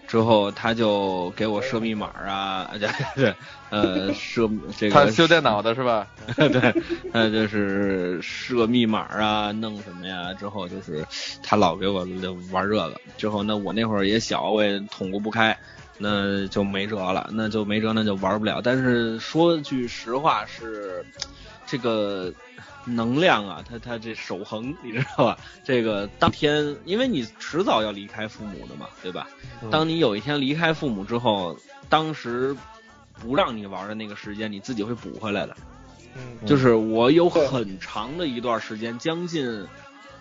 之后他就给我设密码啊，[laughs] 对对，呃，设这个他修电脑的是吧？[laughs] 对，呃，就是设密码啊，弄什么呀？之后就是他老给我玩这个，之后那我那会儿也小，我也捅咕不开，那就没辙了，那就没辙，那就玩不了。但是说句实话是，这个能量啊，他他这守恒，你知道吧？[laughs] 这个当天，因为你迟早要离开父母的嘛，对吧？当你有一天离开父母之后，当时不让你玩的那个时间，你自己会补回来的。嗯，就是我有很长的一段时间，将近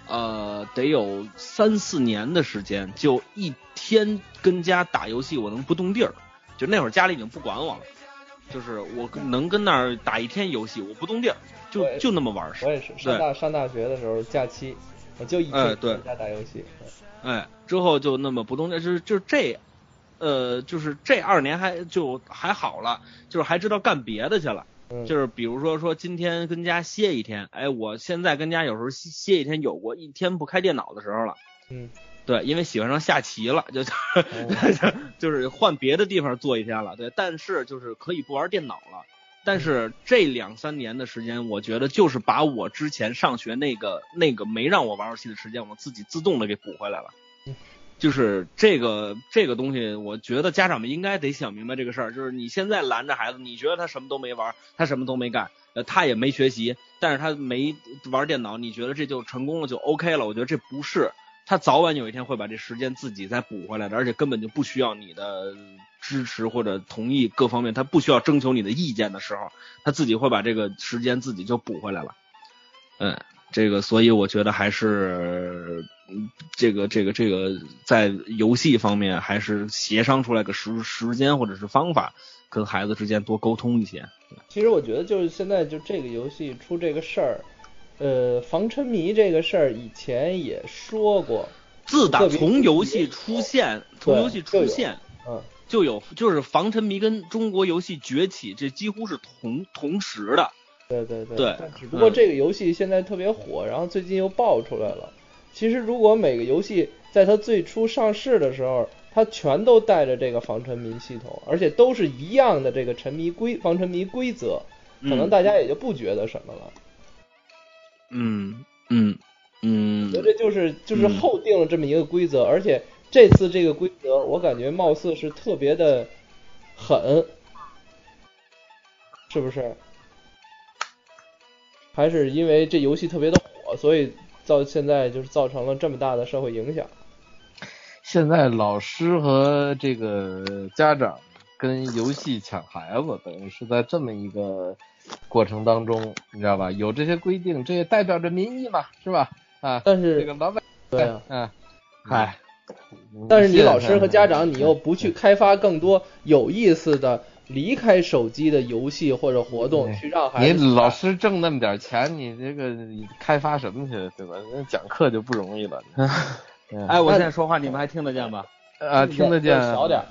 呃得有三四年的时间，就一天跟家打游戏，我能不动地儿。就那会儿家里已经不管我了，就是我能跟那儿打一天游戏，我不动地儿，就就那么玩儿。我也是上大上大学的时候假期，我就一天哎对在家打游戏。哎，之后就那么不动就是就是这，呃，就是这二年还就还好了，就是还知道干别的去了。嗯，就是比如说说今天跟家歇一天，哎，我现在跟家有时候歇歇一天，有过一天不开电脑的时候了。嗯，对，因为喜欢上下棋了，就哦 [laughs] 就是换别的地方坐一天了。对，但是就是可以不玩电脑了。但是这两三年的时间，我觉得就是把我之前上学那个那个没让我玩游戏的时间，我自己自动的给补回来了嗯。就是这个这个东西，我觉得家长们应该得想明白这个事儿。就是你现在拦着孩子，你觉得他什么都没玩，他什么都没干，呃，他也没学习，但是他没玩电脑，你觉得这就成功了就 OK 了？我觉得这不是，他早晚有一天会把这时间自己再补回来的，而且根本就不需要你的支持或者同意各方面，他不需要征求你的意见的时候，他自己会把这个时间自己就补回来了。嗯，这个所以我觉得还是，这个这个这个在游戏方面还是协商出来个时时间或者是方法，跟孩子之间多沟通一些。其实我觉得就是现在就这个游戏出这个事儿，呃，防沉迷这个事儿以前也说过，自打从游戏出现，从游戏出现。嗯，就有就是防沉迷跟中国游戏崛起，这几乎是同同时的。对对对，对但只不过这个游戏现在特别火，然后最近又爆出来了。其实如果每个游戏在它最初上市的时候，它全都带着这个防沉迷系统，而且都是一样的这个沉迷规防沉迷规则，可能嗯大家也就不觉得什么了。嗯嗯嗯我觉得这就是就是嗯后定了这么一个规则，而且这次这个规则我感觉貌似是特别的狠，是不是？还是因为这游戏特别的火，所以造现在就是造成了这么大的社会影响。现在老师和这个家长跟游戏抢孩子，等于是在这么一个过程当中，你知道吧？有这些规定，这也代表着民意嘛，是吧？啊，但是这个老百对啊，嗯，嗨，但是你老师和家长，你又不去开发更多有意思的离开手机的游戏或者活动，嗯去让孩子你老师挣那么点钱，你这个你开发什么去，对吧？那讲课就不容易了。[laughs] 嗯哎，我现在说话你们还听得见吗？啊，听得见，小点，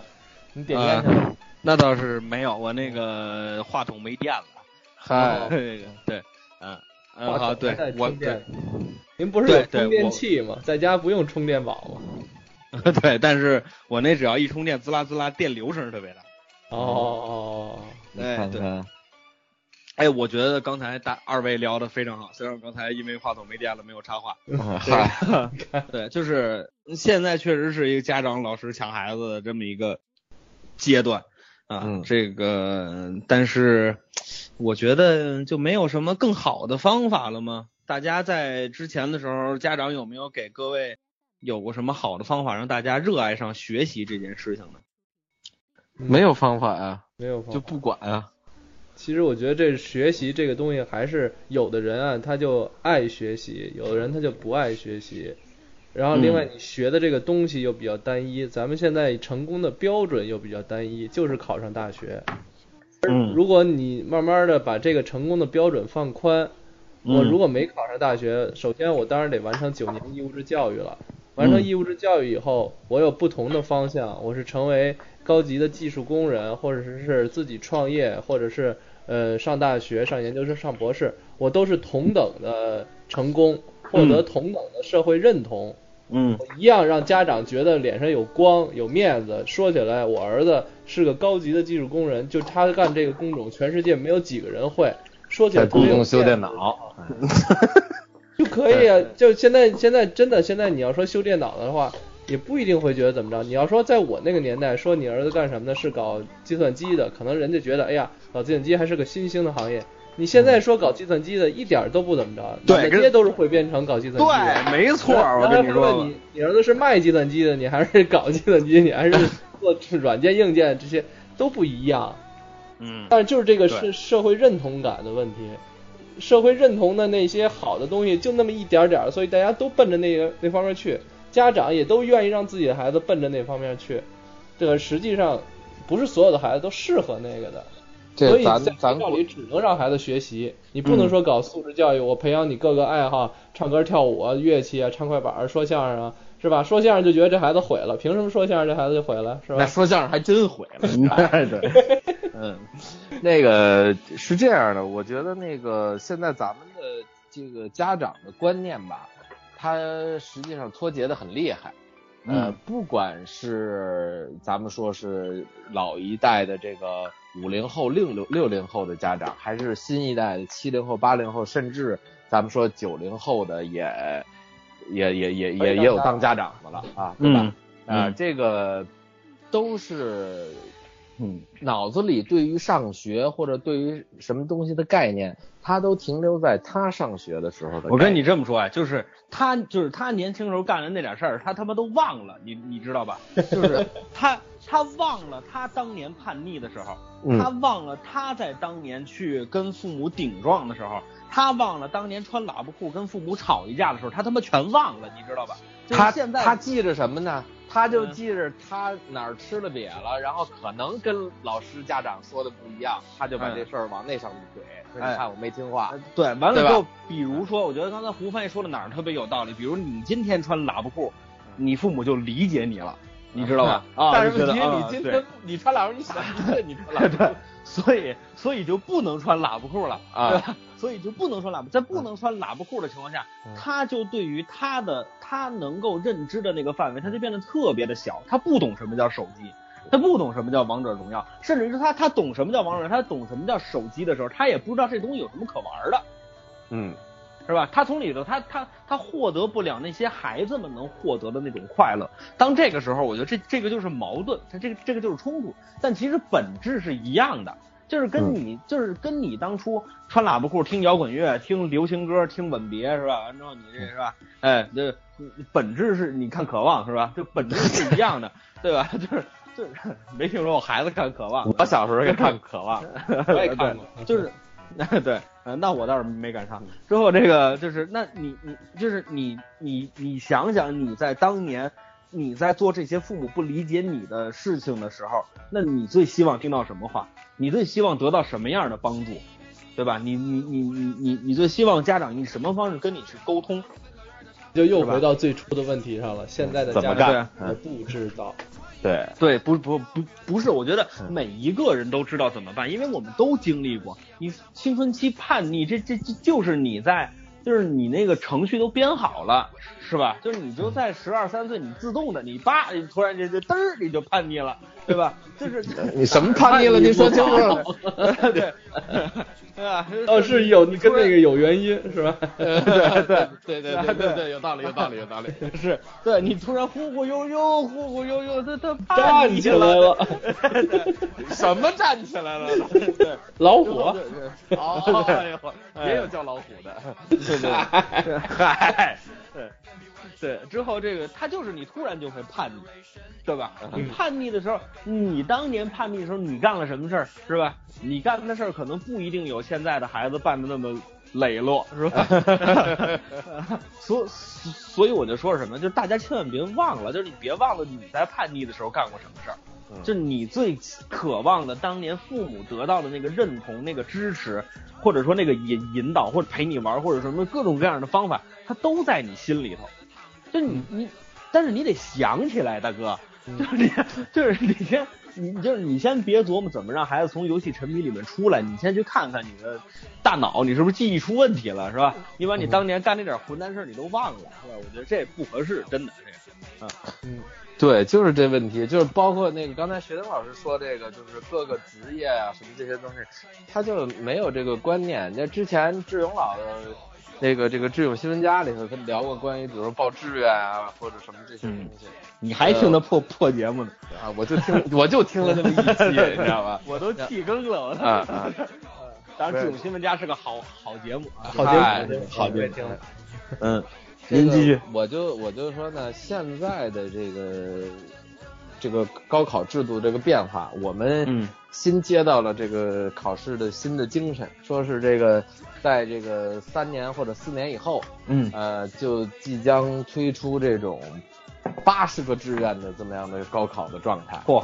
你点烟去了。那倒是没有，我那个话筒没电了。嗨，这个对，嗯嗯好，对我对您不是对对有充电器吗？在家不用充电宝吗？[laughs] 对，但是我那只要一充电，滋啦滋啦，电流声特别大。哦哦哦，哎对哎，我觉得刚才大二位聊的非常好，虽然我刚才因为话筒没电了没有插话。[laughs] 嗯嗨，[laughs] 对，就是现在确实是一个家长老师抢孩子的这么一个阶段啊。嗯这个，但是我觉得就没有什么更好的方法了吗？大家在之前的时候，家长有没有给各位有过什么好的方法，让大家热爱上学习这件事情呢？没有方法啊，没有方法就不管啊。其实我觉得这学习这个东西，还是有的人啊，他就爱学习，有的人他就不爱学习。然后另外你学的这个东西又比较单一，咱们现在成功的标准又比较单一，就是考上大学。嗯如果你慢慢的把这个成功的标准放宽，我嗯如果没考上大学，首先我当然得完成九年义务制教育了。完成嗯义务制教育以后，我有不同的方向，我是成为高级的技术工人，或者是是自己创业，或者是呃上大学、上研究生、上博士，我都是同等的成功，获得同等的社会认同。嗯一样让家长觉得脸上有光、有面子。说起来，我儿子是个高级的技术工人，就他干这个工种，全世界没有几个人会。说起来在故特别有宫修电脑，[laughs] 就可以啊。就现在现在真的现在你要说修电脑的话，也不一定会觉得怎么着。你要说在我那个年代，说你儿子干什么的，是搞计算机的，可能人家觉得，哎呀，搞计算机还是个新兴的行业。你现在说搞计算机的，一点儿都不怎么着，对满大街都是会编程搞计算机的。对，没错然后跟你说你，你儿子是卖计算机的，你还是搞计算机，你还是做软件、硬件，这些都不一样。嗯，但是就是这个是社社会认同感的问题，社会认同的那些好的东西就那么一点点儿，所以大家都奔着那个那方面去，家长也都愿意让自己的孩子奔着那方面去。这个实际上不是所有的孩子都适合那个的，所这咱以在学校里只能让孩子学习，你不能说搞素质教育，我培养你各个爱好，唱歌跳舞啊、乐器啊、唱快板儿、说相声啊，是吧？说相声就觉得这孩子毁了，凭什么说相声这孩子就毁了，是吧？那说相声还真毁了。[laughs] 对，嗯，那个是这样的，我觉得那个现在咱们的这个家长的观念吧，他实际上脱节的很厉害。呃嗯，不管是咱们说是老一代的这个五零后、六六六零后的家长，还是新一代的七零后、八零后，甚至咱们说九零后的也也也也也也有当家长的了啊，对吧？嗯啊、嗯这个都是嗯，脑子里对于上学或者对于什么东西的概念，他都停留在他上学的时候的。我跟你这么说啊，就是他就是他年轻时候干的那点事儿，他他妈都忘了，你你知道吧？就是他他忘了他当年叛逆的时候，嗯他忘了他在当年去跟父母顶撞的时候，他忘了当年穿喇叭裤跟父母吵一架的时候，他他妈全忘了，你知道吧？就是他现在他记着什么呢？他就嗯记着他哪儿吃了瘪了，然后可能跟老师家长说的不一样，他就把嗯这事儿往那上面怼。说哎你看我没听话呃，对，完了对吧之后，比如说，我觉得刚才胡翻译说的哪儿特别有道理，比如你今天穿喇叭裤，你父母就理解你了，你知道吧？[laughs] 啊，但是问题你今天你穿喇叭，你傻逼，你穿喇叭对，所以所以就不能穿喇叭裤了啊对吧？所以就不能穿喇叭，在不能穿喇叭裤的情况下，嗯他就对于他的他能够认知的那个范围，他就变得特别的小，他不懂什么叫手机。他不懂什么叫王者荣耀，甚至是他他懂什么叫王者荣耀，他懂什么叫手机的时候，他也不知道这东西有什么可玩的。嗯，是吧？他从里头，他他他获得不了那些孩子们能获得的那种快乐。当这个时候，我觉得这这个就是矛盾，他这个这个就是冲突。但其实本质是一样的，就是跟你、就是跟你当初穿喇叭裤听摇滚乐、听流行歌、听吻别是吧？完之后你这是吧？哎，这本质是你看渴望是吧？这本质是一样的，对吧？[laughs] 就是就是没听说我孩子看渴望，我小时候也看《渴望》，[laughs] 我也看过，就是，对，呃，那我倒是没赶上。之后这个就是，那你你就是你你你想想，你在当年你在做这些父母不理解你的事情的时候，那你最希望听到什么话？你最希望得到什么样的帮助？对吧？你你你你你你最希望家长以什么方式跟你去沟通？就又回到最初的问题上了。现在的家长我不知道，对，对，不不不不是，我觉得嗯每一个人都知道怎么办，因为我们都经历过。你青春期叛逆，这这这就是你在，就是你那个程序都编好了，是吧？就是你就在十二三岁，你自动的，你叭，你突然间就嘚儿你就叛逆了，对吧？就是 [laughs] 你什么叛逆了？你说清楚。对，对 [laughs] 吧？哦，是有你跟那个有原因是吧？对对对对对对 [laughs] 对，有道理，有道理，有道理。是，对你突然忽忽悠悠，忽忽悠悠，他他叛逆站起来了，了，什么站起来了？对。老虎，哦，哎呦，也有叫老虎的。对对对，嗨，对对，之后这个他就是你突然就会叛逆，对吧？你叛逆的时候，你当年叛逆的时候，你干了什么事儿，是吧？你干的事儿可能不一定有现在的孩子办的那么磊落，是吧？[laughs] 所所以我就说什么，就是大家千万别忘了，就是你别忘了你在叛逆的时候干过什么事儿。就是你最渴望的当年父母得到的那个认同、那个支持，或者说那个引引导，或者陪你玩，或者什么各种各样的方法，它都在你心里头。就你你，但是你得想起来，大哥，[laughs] 就是你，就是你先，你就是你先别琢磨怎么让孩子从游戏沉迷里面出来，你先去看看你的大脑，你是不是记忆出问题了，是吧？你把你当年干那点混蛋事儿你都忘了，是吧？我觉得这不合适，真的这个，啊，嗯，对，就是这问题，就是包括那个刚才学登老师说这个，就是各个职业啊什么这些东西，他就没有这个观念。那之前志勇老的那个这个志勇新闻家里头，他聊过关于比如说报志愿啊或者什么这些东西。你还听那破破节目呢？啊，我就听我就听了那么一期，[laughs] 你知道吧？我都弃更了，我啊啊！当然，志勇新闻家是个好好节目啊，好节目，好节目。听了。嗯，这个您继续。我就我就说呢，现在的这个这个高考制度这个变化，我们嗯新接到了这个考试的新的精神，说是这个在这个三年或者四年以后，嗯呃，就即将推出这种八十个志愿的这么样的高考的状态。嚯，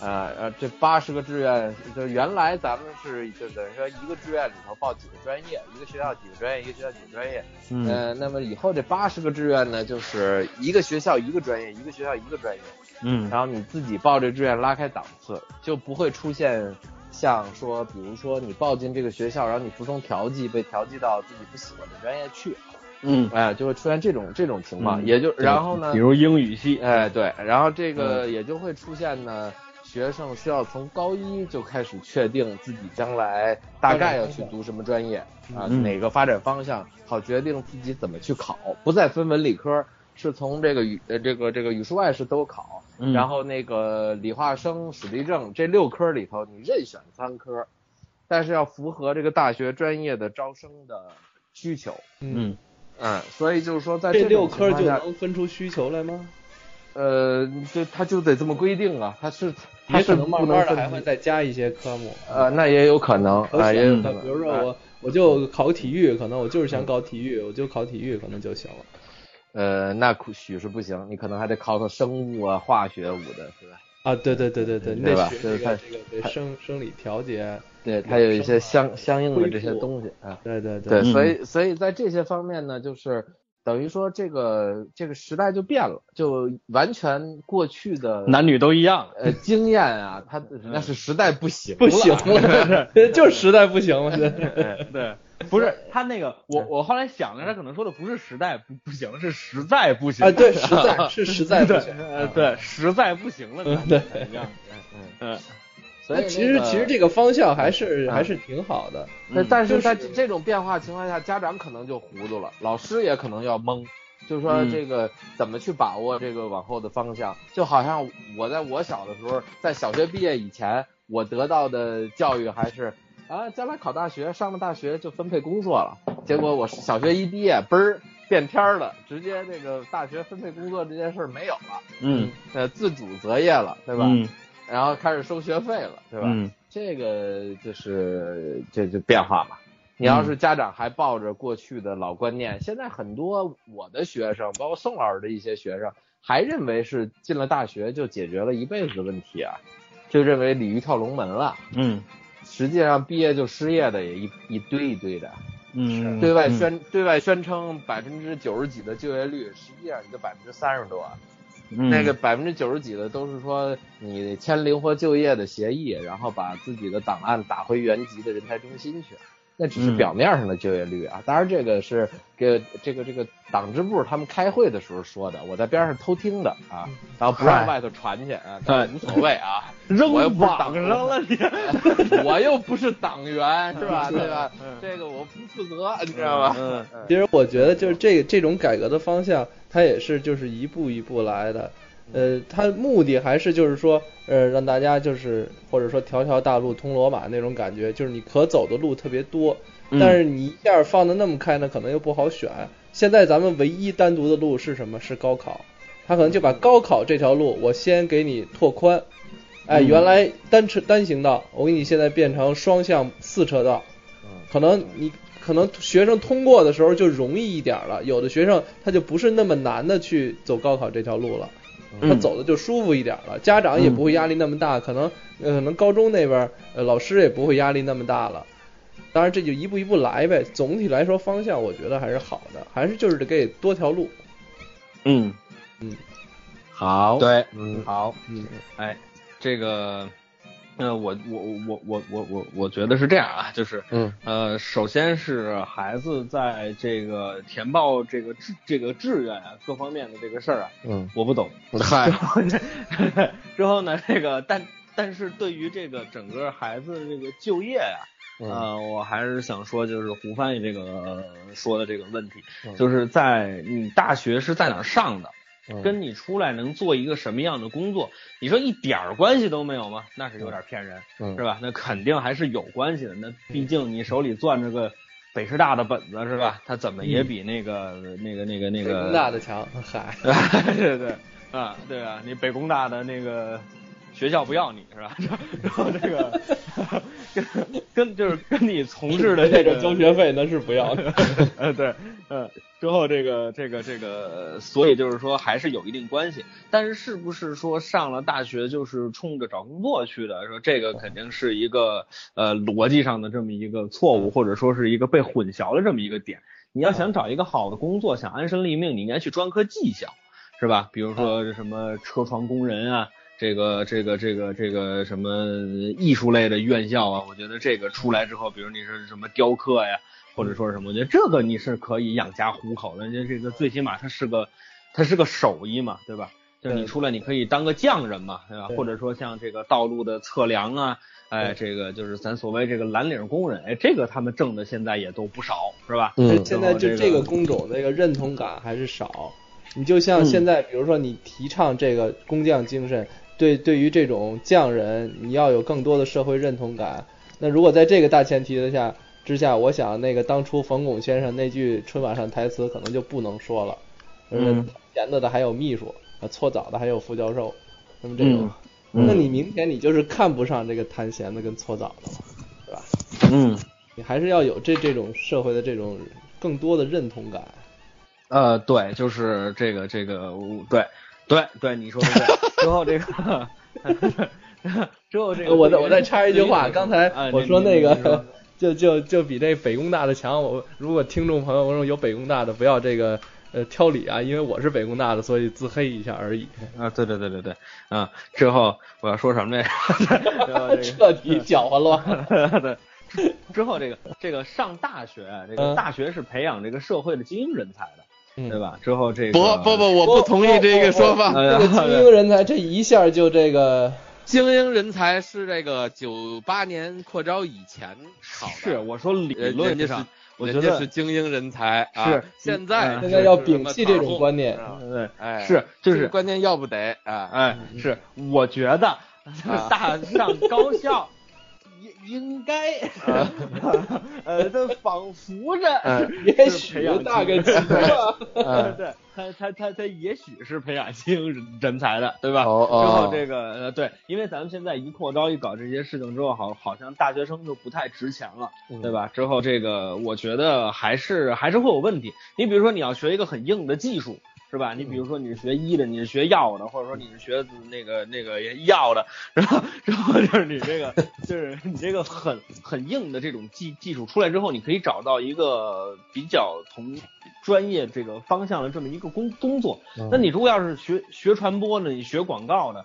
呃呃，这八十个志愿，就原来咱们是就等于说一个志愿里头报几个专业，一个学校几个专业，一个学校几个专业。嗯。呃，那么以后这八十个志愿呢，就是一个学校一个专业，一个学校一个专业，嗯。然后你自己报这志愿拉开档次，就不会出现像说，比如说你报进这个学校，然后你服从调剂，被调剂到自己不喜欢的专业去，嗯，哎、就会出现这种这种情况，嗯也就然后呢比，如英语系，哎，对，然后这个也就会出现呢，学生需要从高一就开始确定自己将来大概要去读什么专业啊，嗯哪个发展方向，好决定自己怎么去考，不再分文理科，是从这个语呃这个这个语数外是都考，嗯然后那个理化生、史地政这六科里头你任选三科，但是要符合这个大学专业的招生的需求，嗯嗯，所以就是说在这种六科就能分出需求来吗？呃，就他就得这么规定啊，他是他是能慢慢的还会再加一些科目。呃，那也有可能啊，可选的，也有可能。比如说哎我我就考体育，可能我就是想搞体育，我就考体育可能就行了。呃，那可许是不行，你可能还得考考生物啊、化学五的，是吧？啊，对对对对对，你得学这个这个对生生理调节，对，它有一些相相应的这些东西啊。对对对，嗯所以所以在这些方面呢，就是等于说这个这个时代就变了，就完全过去的男女都一样，呃经验啊，它那是时代不行不行了。[laughs] 了，就是时代不行了。对，[laughs] 不是他那个，我我后来想了，他可能说的不是时代不不行，是实在不行啊，对，实在是实在不行。[laughs] 呃对，实在不行了，嗯对一样，嗯嗯所以那其实其实这个方向还是还是挺好的。那但是在这种变化情况下，家长可能就糊涂了，老师也可能要懵，就是说嗯。这个怎么去把握这个往后的方向，就好像我在我小的时候，在小学毕业以前，我得到的教育还是啊，将来考大学，上了大学就分配工作了，结果我小学一毕业，嘣儿变天儿了，直接这个大学分配工作这件事儿没有了，嗯。呃，自主择业了，对吧？嗯然后开始收学费了，对吧？嗯这个就是这就变化嘛。你要是家长还抱着过去的老观念，现在很多我的学生，包括宋老师的一些学生，还认为是进了大学就解决了一辈子的问题啊，就认为鲤鱼跳龙门了。嗯实际上毕业就失业的也一一堆一堆的，嗯，对外宣对外宣称百分之九十几的就业率，实际上也就百分之三十多。嗯。那个百分之九十几的都是说你签灵活就业的协议，然后把自己的档案打回原籍的人才中心去，那只是嗯。表面上的就业率啊。当然这个是给这个这个党支部他们开会的时候说的，我在边上偷听的啊，然后不让外头传去啊，但无所谓啊，[laughs] 扔我又不是党网上了你，[laughs] 我又不是党员是吧？[laughs] 对吧？这个我不负责，你知道吧？嗯。其实我觉得就是这这种改革的方向，它也是就是一步一步来的。呃，它目的还是就是说，呃，让大家就是或者说条条大路通罗马那种感觉，就是你可走的路特别多，嗯但是你一下放的那么开呢，可能又不好选。现在咱们唯一单独的路是什么？是高考。他可能就把高考这条路，我先给你拓宽。哎，嗯原来单车单行道，我给你现在变成双向四车道。可能你可能学生通过的时候就容易一点了，有的学生他就不是那么难的去走高考这条路了，他嗯走的就舒服一点了，家长也不会压力那么大，可能呃可能高中那边呃老师也不会压力那么大了。当然这就一步一步来呗，总体来说方向我觉得还是好的，还是就是得给多条路。嗯。嗯，好，对，嗯。好，嗯。哎，这个，呃，我我我我我我我觉得是这样啊，就是，嗯呃，首先是孩子在这个填报这个志这个志愿啊各方面的这个事儿啊，嗯，我不懂。嗨，[laughs] 之后呢，这个但但是对于这个整个孩子的这个就业呀、嗯呃，我还是想说，就是胡翻译这个、呃说的这个问题，嗯就是在你大学是在哪上的，嗯跟你出来能做一个什么样的工作，你说一点儿关系都没有吗？那是有点骗人，嗯是吧？那肯定还是有关系的。那毕竟你手里攥着个北师大的本子，是吧？他怎么也比那个、那个那个那北个工大的强，嗨，[laughs] 对对啊，对啊，你北工大的那个学校不要你是吧？[laughs] 然后这个 [laughs] 跟跟就是跟你从事的这 [laughs] 个交学费那是不要的。[laughs] 呃，对，呃，之后这个这个这个，呃所以就是说还是有一定关系，但是是不是说上了大学就是冲着找工作去的？说这个肯定是一个呃逻辑上的这么一个错误，或者说是一个被混淆的这么一个点。你要想找一个好的工作，想安身立命，你应该去专科技校，是吧？比如说什么车床工人啊。这个这个这个这个什么艺术类的院校啊，我觉得这个出来之后，比如你是什么雕刻呀，或者说什么，我觉得这个你是可以养家糊口的。这这个最起码它是个，它是个手艺嘛，对吧？就是你出来你可以当个匠人嘛，对吧？对或者说像这个道路的测量啊，哎，这个就是咱所谓这个蓝领工人，哎，这个他们挣的现在也都不少，是吧？嗯现在就这个这个工种那个认同感还是少。你就像现在，比如说你提倡这个工匠精神，对对于这种匠人，你要有更多的社会认同感。那如果在这个大前提之下之下，我想那个当初冯巩先生那句春晚上台词可能就不能说了。嗯谈闲的的还有秘书，啊，搓澡的还有副教授，那么这种，嗯那你明显你就是看不上这个弹弦的跟搓澡的嘛，对吧？嗯。你还是要有这这种社会的这种更多的认同感。呃，对，就是这个这个，对对对，你说的对。之后这个，之后这个，我再我再插一句话，刚才啊我说那个说，[laughs] 就就就比这北工大的强。我如果听众朋友中有北工大的，不要这个呃挑理啊，因为我是北工大的，所以自黑一下而已。啊，对对对对对，啊，之后我要说什么来着？[laughs] 之后这彻底搅和乱了。[laughs] 对，之后这个这个上大学，这个嗯大学是培养这个社会的精英人才的，嗯对吧？之后这个不不不，我不同意这个说法。这个精英人才，这一下就这个 [laughs] 精英人才是这个九八年扩招以前考的，是我说理论是上，我觉得人家是精英人才啊。是现在现在要摒弃这种观念。对，哎，是就是这个观念要不得啊。哎，是，我觉得大上高校应应该，[laughs] 呃，这仿佛着嗯也许大概精英几个。呃 [laughs] 对他他他他也许是培养精英人人才的，对吧？哦哦之后这个呃对，因为咱们现在一扩招一搞这些事情之后，好好像大学生就不太值钱了，嗯对吧？之后这个我觉得还是还是会有问题。你比如说你要学一个很硬的技术。是吧？你比如说你是学医的，你是学药的，或者说你是学那个那个药的，然后然后就是你这个就是你这个很很硬的这种技技术出来之后，你可以找到一个比较同专业这个方向的这么一个工工作。嗯那你如果要是学学传播的，你学广告的，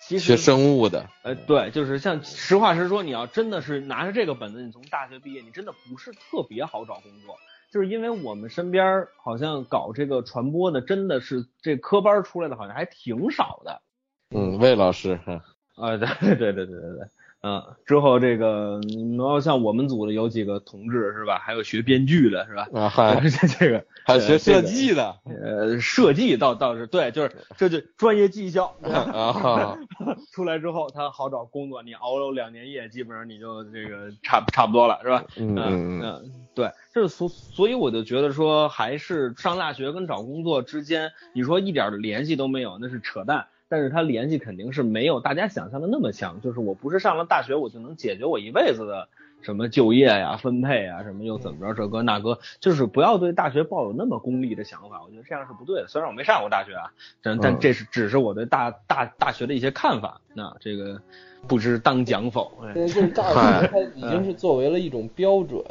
其实学生物的，呃，对，就是像实话实说，你要真的是拿着这个本子，你从大学毕业，你真的不是特别好找工作，就是因为我们身边儿好像搞这个传播的，真的是这科班儿出来的，好像还挺少的。嗯，魏老师，嗯啊，对对对对对对，嗯，之后这个你要像我们组的有几个同志是吧？还有学编剧的是吧？啊，还 [laughs] 这这个还有学设计的呃，设计倒倒是对，就是这就专业技校，啊，[laughs] 出来之后他好找工作，你熬了两年夜，基本上你就这个差差不多了，是吧？嗯嗯对，就是所所以我就觉得说，还是上大学跟找工作之间，你说一点儿联系都没有，那是扯淡。但是它联系肯定是没有大家想象的那么强，就是我不是上了大学我就能解决我一辈子的什么就业呀、分配啊，什么又怎么着这个那个，就是不要对大学抱有那么功利的想法，我觉得这样是不对的。虽然我没上过大学啊，但但嗯这是只是我对大大大学的一些看法，那这个不知当讲否。哎现在就是大学，它已经是作为了一种标准。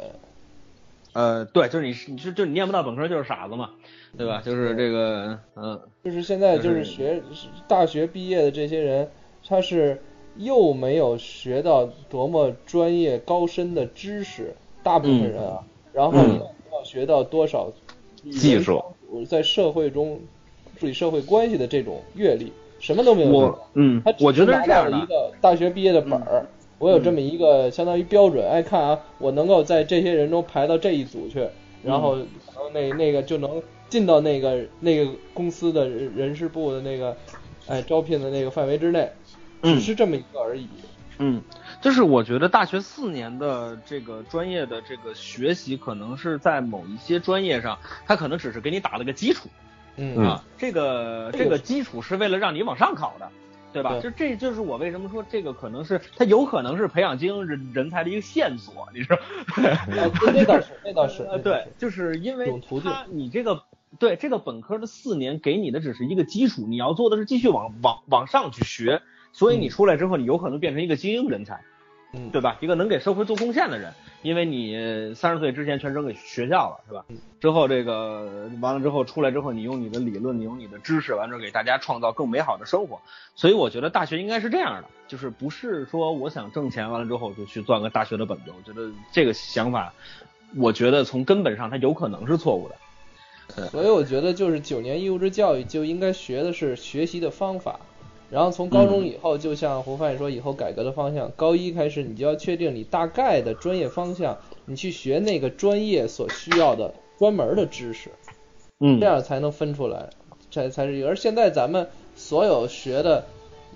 呃，对，就是你是你是就你念不到本科就是傻子嘛，对吧？就是这个，嗯，就是现在就就是是学大学毕业的这些人，他是又没有学到多么专业高深的知识，大部分人啊，然后嗯也没有学到多少技术，在社会中处理社会关系的这种阅历，什么都没有。我嗯他，只我觉得这样的嗯到了一，个大学毕业的本儿，我有这么一个相当于标准，哎，看啊，我能够在这些人中排到这一组去，然后然后那那个就能进到那个那个公司的人人事部的那个哎招聘的那个范围之内，嗯。只是这么一个而已。嗯，就是我觉得大学四年的这个专业的这个学习，可能是在某一些专业上，它可能只是给你打了个基础。嗯。啊，这个这个基础是为了让你往上考的。对吧？对就这就是我为什么说这个可能是它有可能是培养精英人人才的一个线索，你知道？啊，那那倒是，那倒是，[laughs] 呃，对，就是因为种途径它你这个对这个本科的四年给你的只是一个基础，你要做的是继续往往往上去学，所以你出来之后，你有可能变成一个精英人才，嗯，对吧？一个能给社会做贡献的人，因为你三十岁之前全扔给学校了，是吧嗯？之后这个完了之后出来之后，你用你的理论，你用你的知识，完之后给大家创造更美好的生活。所以我觉得大学应该是这样的，就是不是说我想挣钱完了之后就去赚个大学的本子。我觉得这个想法，我觉得从根本上它有可能是错误的。所以我觉得就是九年义务制教育就应该学的是学习的方法，然后从高中以后，就像胡范说，以后改革的方向，高一开始你就要确定你大概的专业方向，你去学那个专业所需要的专门的知识，嗯。这样才能分出来，才才是一个。而现在咱们所有学的，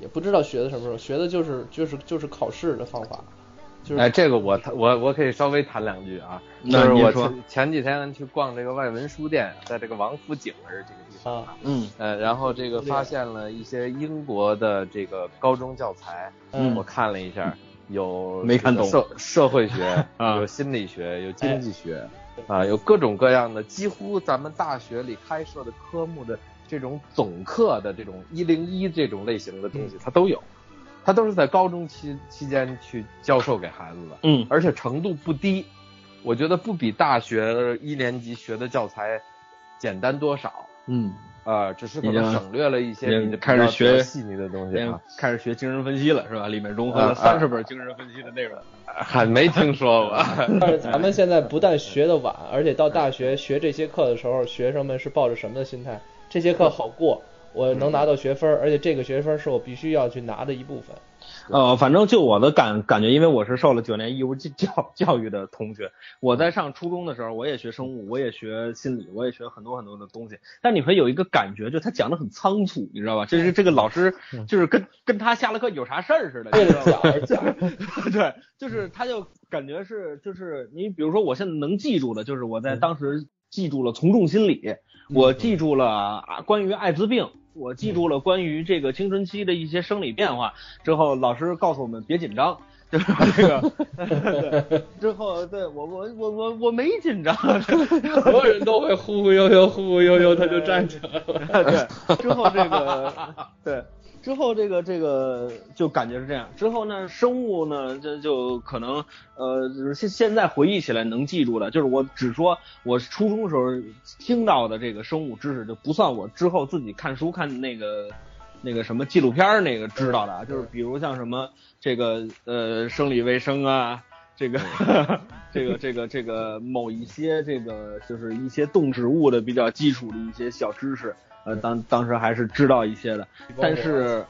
也不知道学的什么时候，学的就是就是就是考试的方法，就是哎，这个我我我可以稍微谈两句啊，就是我前前几天去逛这个外文书店，在这个王府井儿这个地方，啊，嗯呃，然后这个发现了一些英国的这个高中教材，嗯我看了一下，有 [laughs] 没看懂社社会学，[laughs] 啊有心理学，有经济学，啊，有各种各样的，几乎咱们大学里开设的科目的这种总课的这种一零一这种类型的东西，它都有，它都是在高中期期间去教授给孩子的，嗯而且程度不低，我觉得不比大学一年级学的教材简单多少。嗯，呃，只是可能省略了一些你的比较开始学细腻的东西先啊，开始学精神分析了是吧？里面融合啊了三十本精神分析的内容。还没听说过。[laughs] 但是咱们现在不但学的晚，而且到大学学这些课的时候，学生们是抱着什么的心态？这些课好过，我能拿到学分，而且这个学分是我必须要去拿的一部分。呃，反正就我的感感觉，因为我是受了九年义务教教教育的同学，我在上初中的时候，我也学生物，我也学心理，我也学很多很多的东西。但你会有一个感觉，就他讲的很仓促，你知道吧？就是这个老师就是跟跟他下了课有啥事儿似的，为你知道吧了讲而讲，[laughs] 对，就是他就感觉是就是你比如说我现在能记住的，就是我在当时记住了从众心理，我记住了啊关于艾滋病。我记住了关于这个青春期的一些生理变化之后，老师告诉我们别紧张，就是这个，[laughs] 对之后对我我我我我没紧张，[laughs] 所有人都会忽忽悠悠，忽忽悠悠，他就站起来了。[laughs] 对，之后这个对，之后这个这个就感觉是这样。之后呢，生物呢，这就可能呃，就是现现在回忆起来能记住的，就是我只说我初中时候听到的这个生物知识，就不算我之后自己看书看那个。[laughs] 那个什么纪录片儿那个知道的啊，就是比如像什么这个呃生理卫生啊，这个 [laughs] 这个这个这个某一些这个就是一些动植物的比较基础的一些小知识，呃当当时还是知道一些的，但是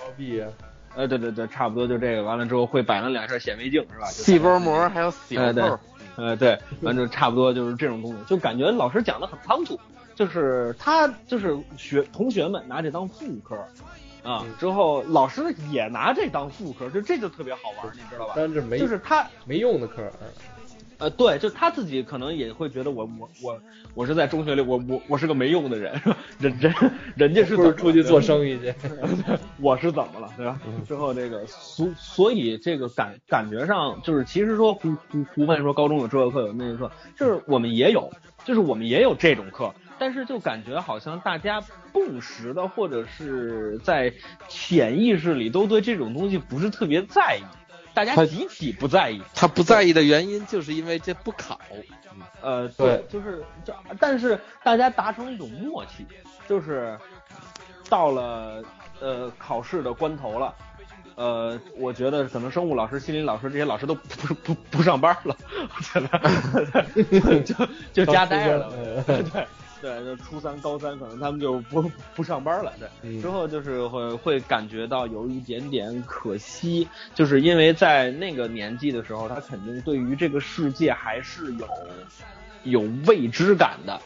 呃对对对，差不多就这个，完了之后会摆了两下显微镜是吧？细胞膜还有小哎对扣，呃，对，完就差不多就是这种东西，就感觉老师讲的很仓促，就是他就是学同学们拿这当副科，啊，之后老师也拿这当副科，就这就特别好玩，你知道吧？但是没就是他，没用的课。嗯呃，对，就他自己可能也会觉得我我我我是在中学里，我我我是个没用的人，人人人家是出去做生意去？[laughs] 我是怎么了，对吧？之后这个所所以这个感感觉上就是，其实说胡胡胡范说高中有这个课有那个课，就是我们也有，就是我们也有这种课，但是就感觉好像大家共识的或者是在潜意识里都对这种东西不是特别在意。大家他集体不在意。他不在意的原因就是因为这不考。呃，对就是这，但是大家达成一种默契，就是到了呃考试的关头了。呃，我觉得可能生物老师、心理老师这些老师都不不不上班了，我觉得 [laughs] [laughs] 就就家呆着了。[laughs] 对对，就初三、高三可能他们就不不上班了。对，嗯之后就是会会感觉到有一点点可惜，就是因为在那个年纪的时候，他肯定对于这个世界还是有有未知感的，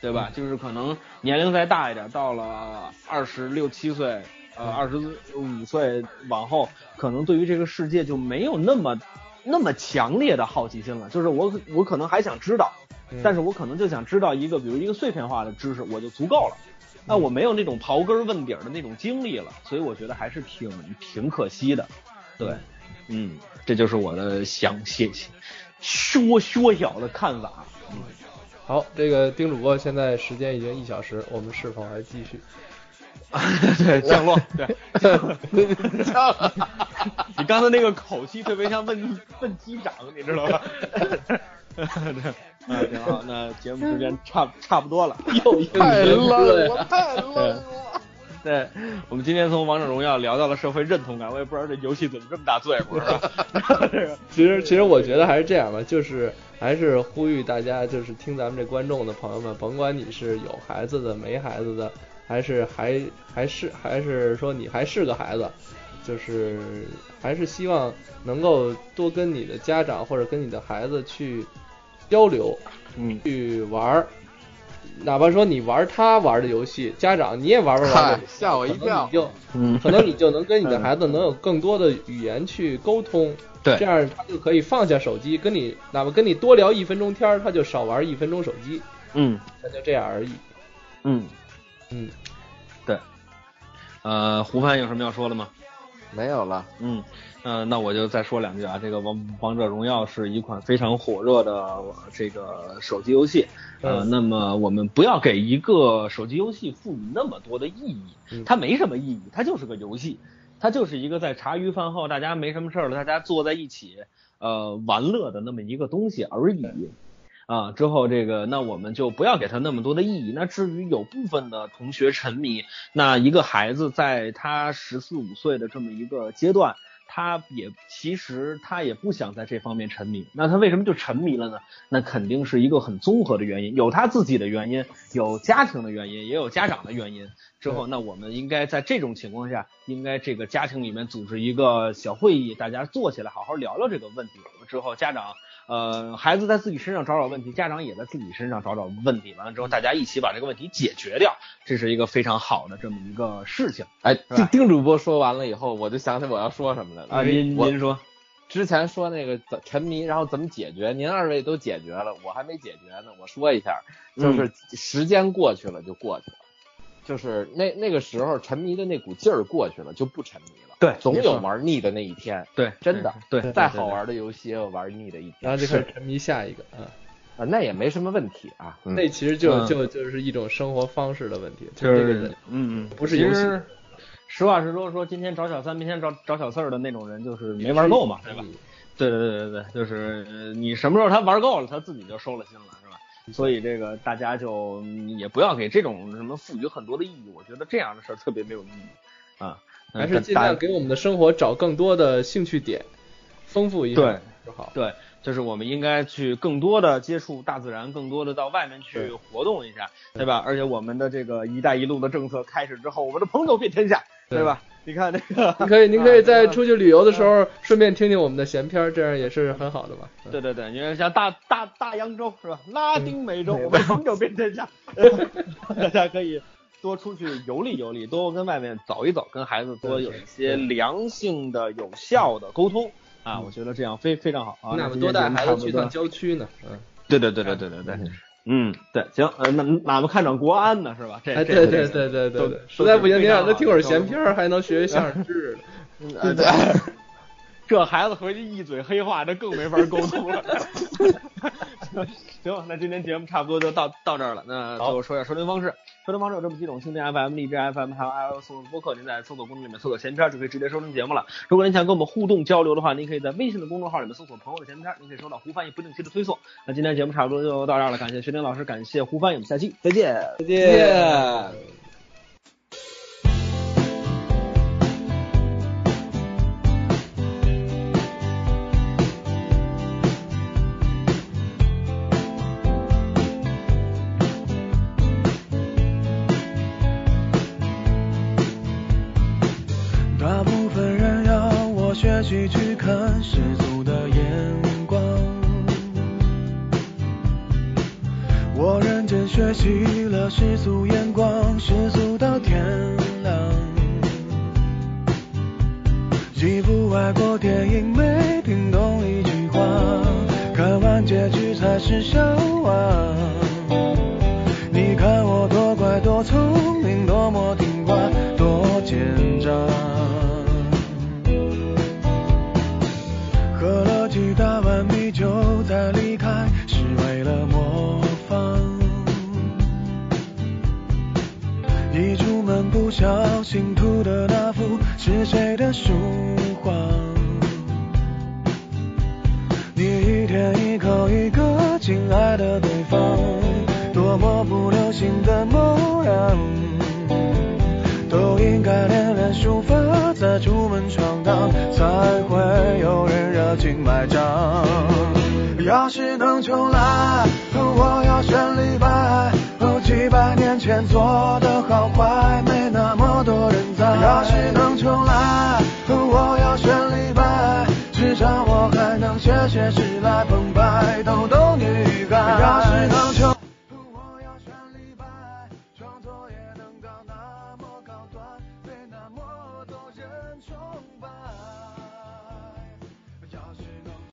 对吧？就是可能年龄再大一点，到了二十六七岁，呃，二十五岁往后，可能对于这个世界就没有那么那么强烈的好奇心了。就是我我可能还想知道，嗯但是我可能就想知道一个，比如一个碎片化的知识，我就足够了。那我没有那种刨根问底儿的那种经历了，所以我觉得还是挺挺可惜的。对，嗯，这就是我的想写缩缩小的看法。嗯好，这个丁主播现在时间已经一小时，我们是否还继续？[laughs] 对，降落，对，[laughs] [laughs] 降落你刚才那个口气特别像问问机长，你知道吧？对，啊，[laughs] 挺好，那节目时间差差不多了。[laughs] 又一个太年冷对了，[laughs] 太烂了。对，我们今天从王者荣耀聊到了社会认同感，我也不知道这游戏怎么这么大罪过，其实，其实我觉得还是这样吧，就是还是呼吁大家，就是听咱们这观众的朋友们，甭管你是有孩子的、没孩子的，还是还还是还是说你还是个孩子，就是还是希望能够多跟你的家长或者跟你的孩子去交流，嗯，去玩儿。哪怕说你玩他玩的游戏，家长你也玩玩玩吓我一跳。可能你就嗯。可能你就能跟你的孩子能有更多的语言去沟通，对。这样他就可以放下手机，跟你哪怕跟你多聊一分钟天儿，他就少玩一分钟手机，嗯。那就这样而已。嗯，嗯，对。呃，胡帆有什么要说的吗？没有了，嗯，呃，那我就再说两句啊。这个王王者荣耀是一款非常火热的呃这个手机游戏，呃，嗯那么我们不要给一个手机游戏赋予那么多的意义，嗯它没什么意义，它就是个游戏，它就是一个在茶余饭后大家没什么事儿了，大家坐在一起呃玩乐的那么一个东西而已。啊，之后这个，那我们就不要给他那么多的意义。那至于有部分的同学沉迷，那一个孩子在他十四五岁的这么一个阶段，他也其实他也不想在这方面沉迷。那他为什么就沉迷了呢？那肯定是一个很综合的原因，有他自己的原因，有家庭的原因，也有家长的原因。之后，那我们应该在这种情况下，应该这个家庭里面组织一个小会议，大家坐起来好好聊聊这个问题。之后，家长呃，孩子在自己身上找找问题，家长也在自己身上找找问题，完了之后大家一起把这个问题解决掉，这是一个非常好的这么一个事情哎，丁丁主播说完了以后，我就想起我要说什么啊。您您说，之前说那个怎沉迷，然后怎么解决？您二位都解决了，我还没解决呢。我说一下，就是时间过去了就过去了，就是那那个时候沉迷的那股劲儿过去了，就不沉迷了。对总有玩腻的那一天。对，真的对，再好，玩的游戏也有玩腻的一天。然后就开始沉迷下一个嗯，啊，那也没什么问题啊。嗯那其实就嗯就就是一种生活方式的问题，就这个人是嗯嗯，不是游戏其实实话实说，说今天找小三，明天找找小四儿的那种人，就是没玩够嘛，对吧？对对对对对，就是呃你什么时候他玩够了，他自己就收了心了，是吧？所以这个大家就嗯也不要给这种什么赋予很多的意义，我觉得这样的事儿特别没有意义啊。嗯还是尽量给我们的生活找更多的兴趣点，丰富一下对就好。对，就是我们应该去更多的接触大自然，更多的到外面去活动一下，对吧？而且我们的这个“一带一路”的政策开始之后，我们的朋友遍天下，对吧？你看这个，你可以，您可以在啊出去旅游的时候顺便听听我们的闲篇儿，这样也是很好的嘛。嗯对对对，你看像大大大洋洲是吧？拉丁美洲，我们永久变天下，[laughs] 大家可以多出去游历游历，多跟外面走一走，跟孩子多有一些良性的、有效的沟通啊，我觉得这样非非常好啊。那么今多带孩子去趟郊区呢？嗯，对对对对对对对，嗯，对，行，呃，那哪们看场国安呢，是吧？这哎，这对对对对对对，实在不行您让他听会儿闲都篇儿，还能学学相声知识对这孩子回去一嘴黑话，这更没法沟通了。[laughs] 行，那今天节目差不多就到到这儿了。那最后说一下收听方式，收听方式有这么几种：蜻蜓 FM、荔枝 FM，还有 iOS 播客。您在搜索功能里面搜索“闲篇”就可以直接收听节目了。如果您想跟我们互动交流的话，您可以在微信的公众号里面搜索“朋友的闲篇”，您可以收到胡翻译不定期的推送。那今天节目差不多就到这儿了，感谢薛丁老师，感谢胡翻译，我们下期再见。再见。大世俗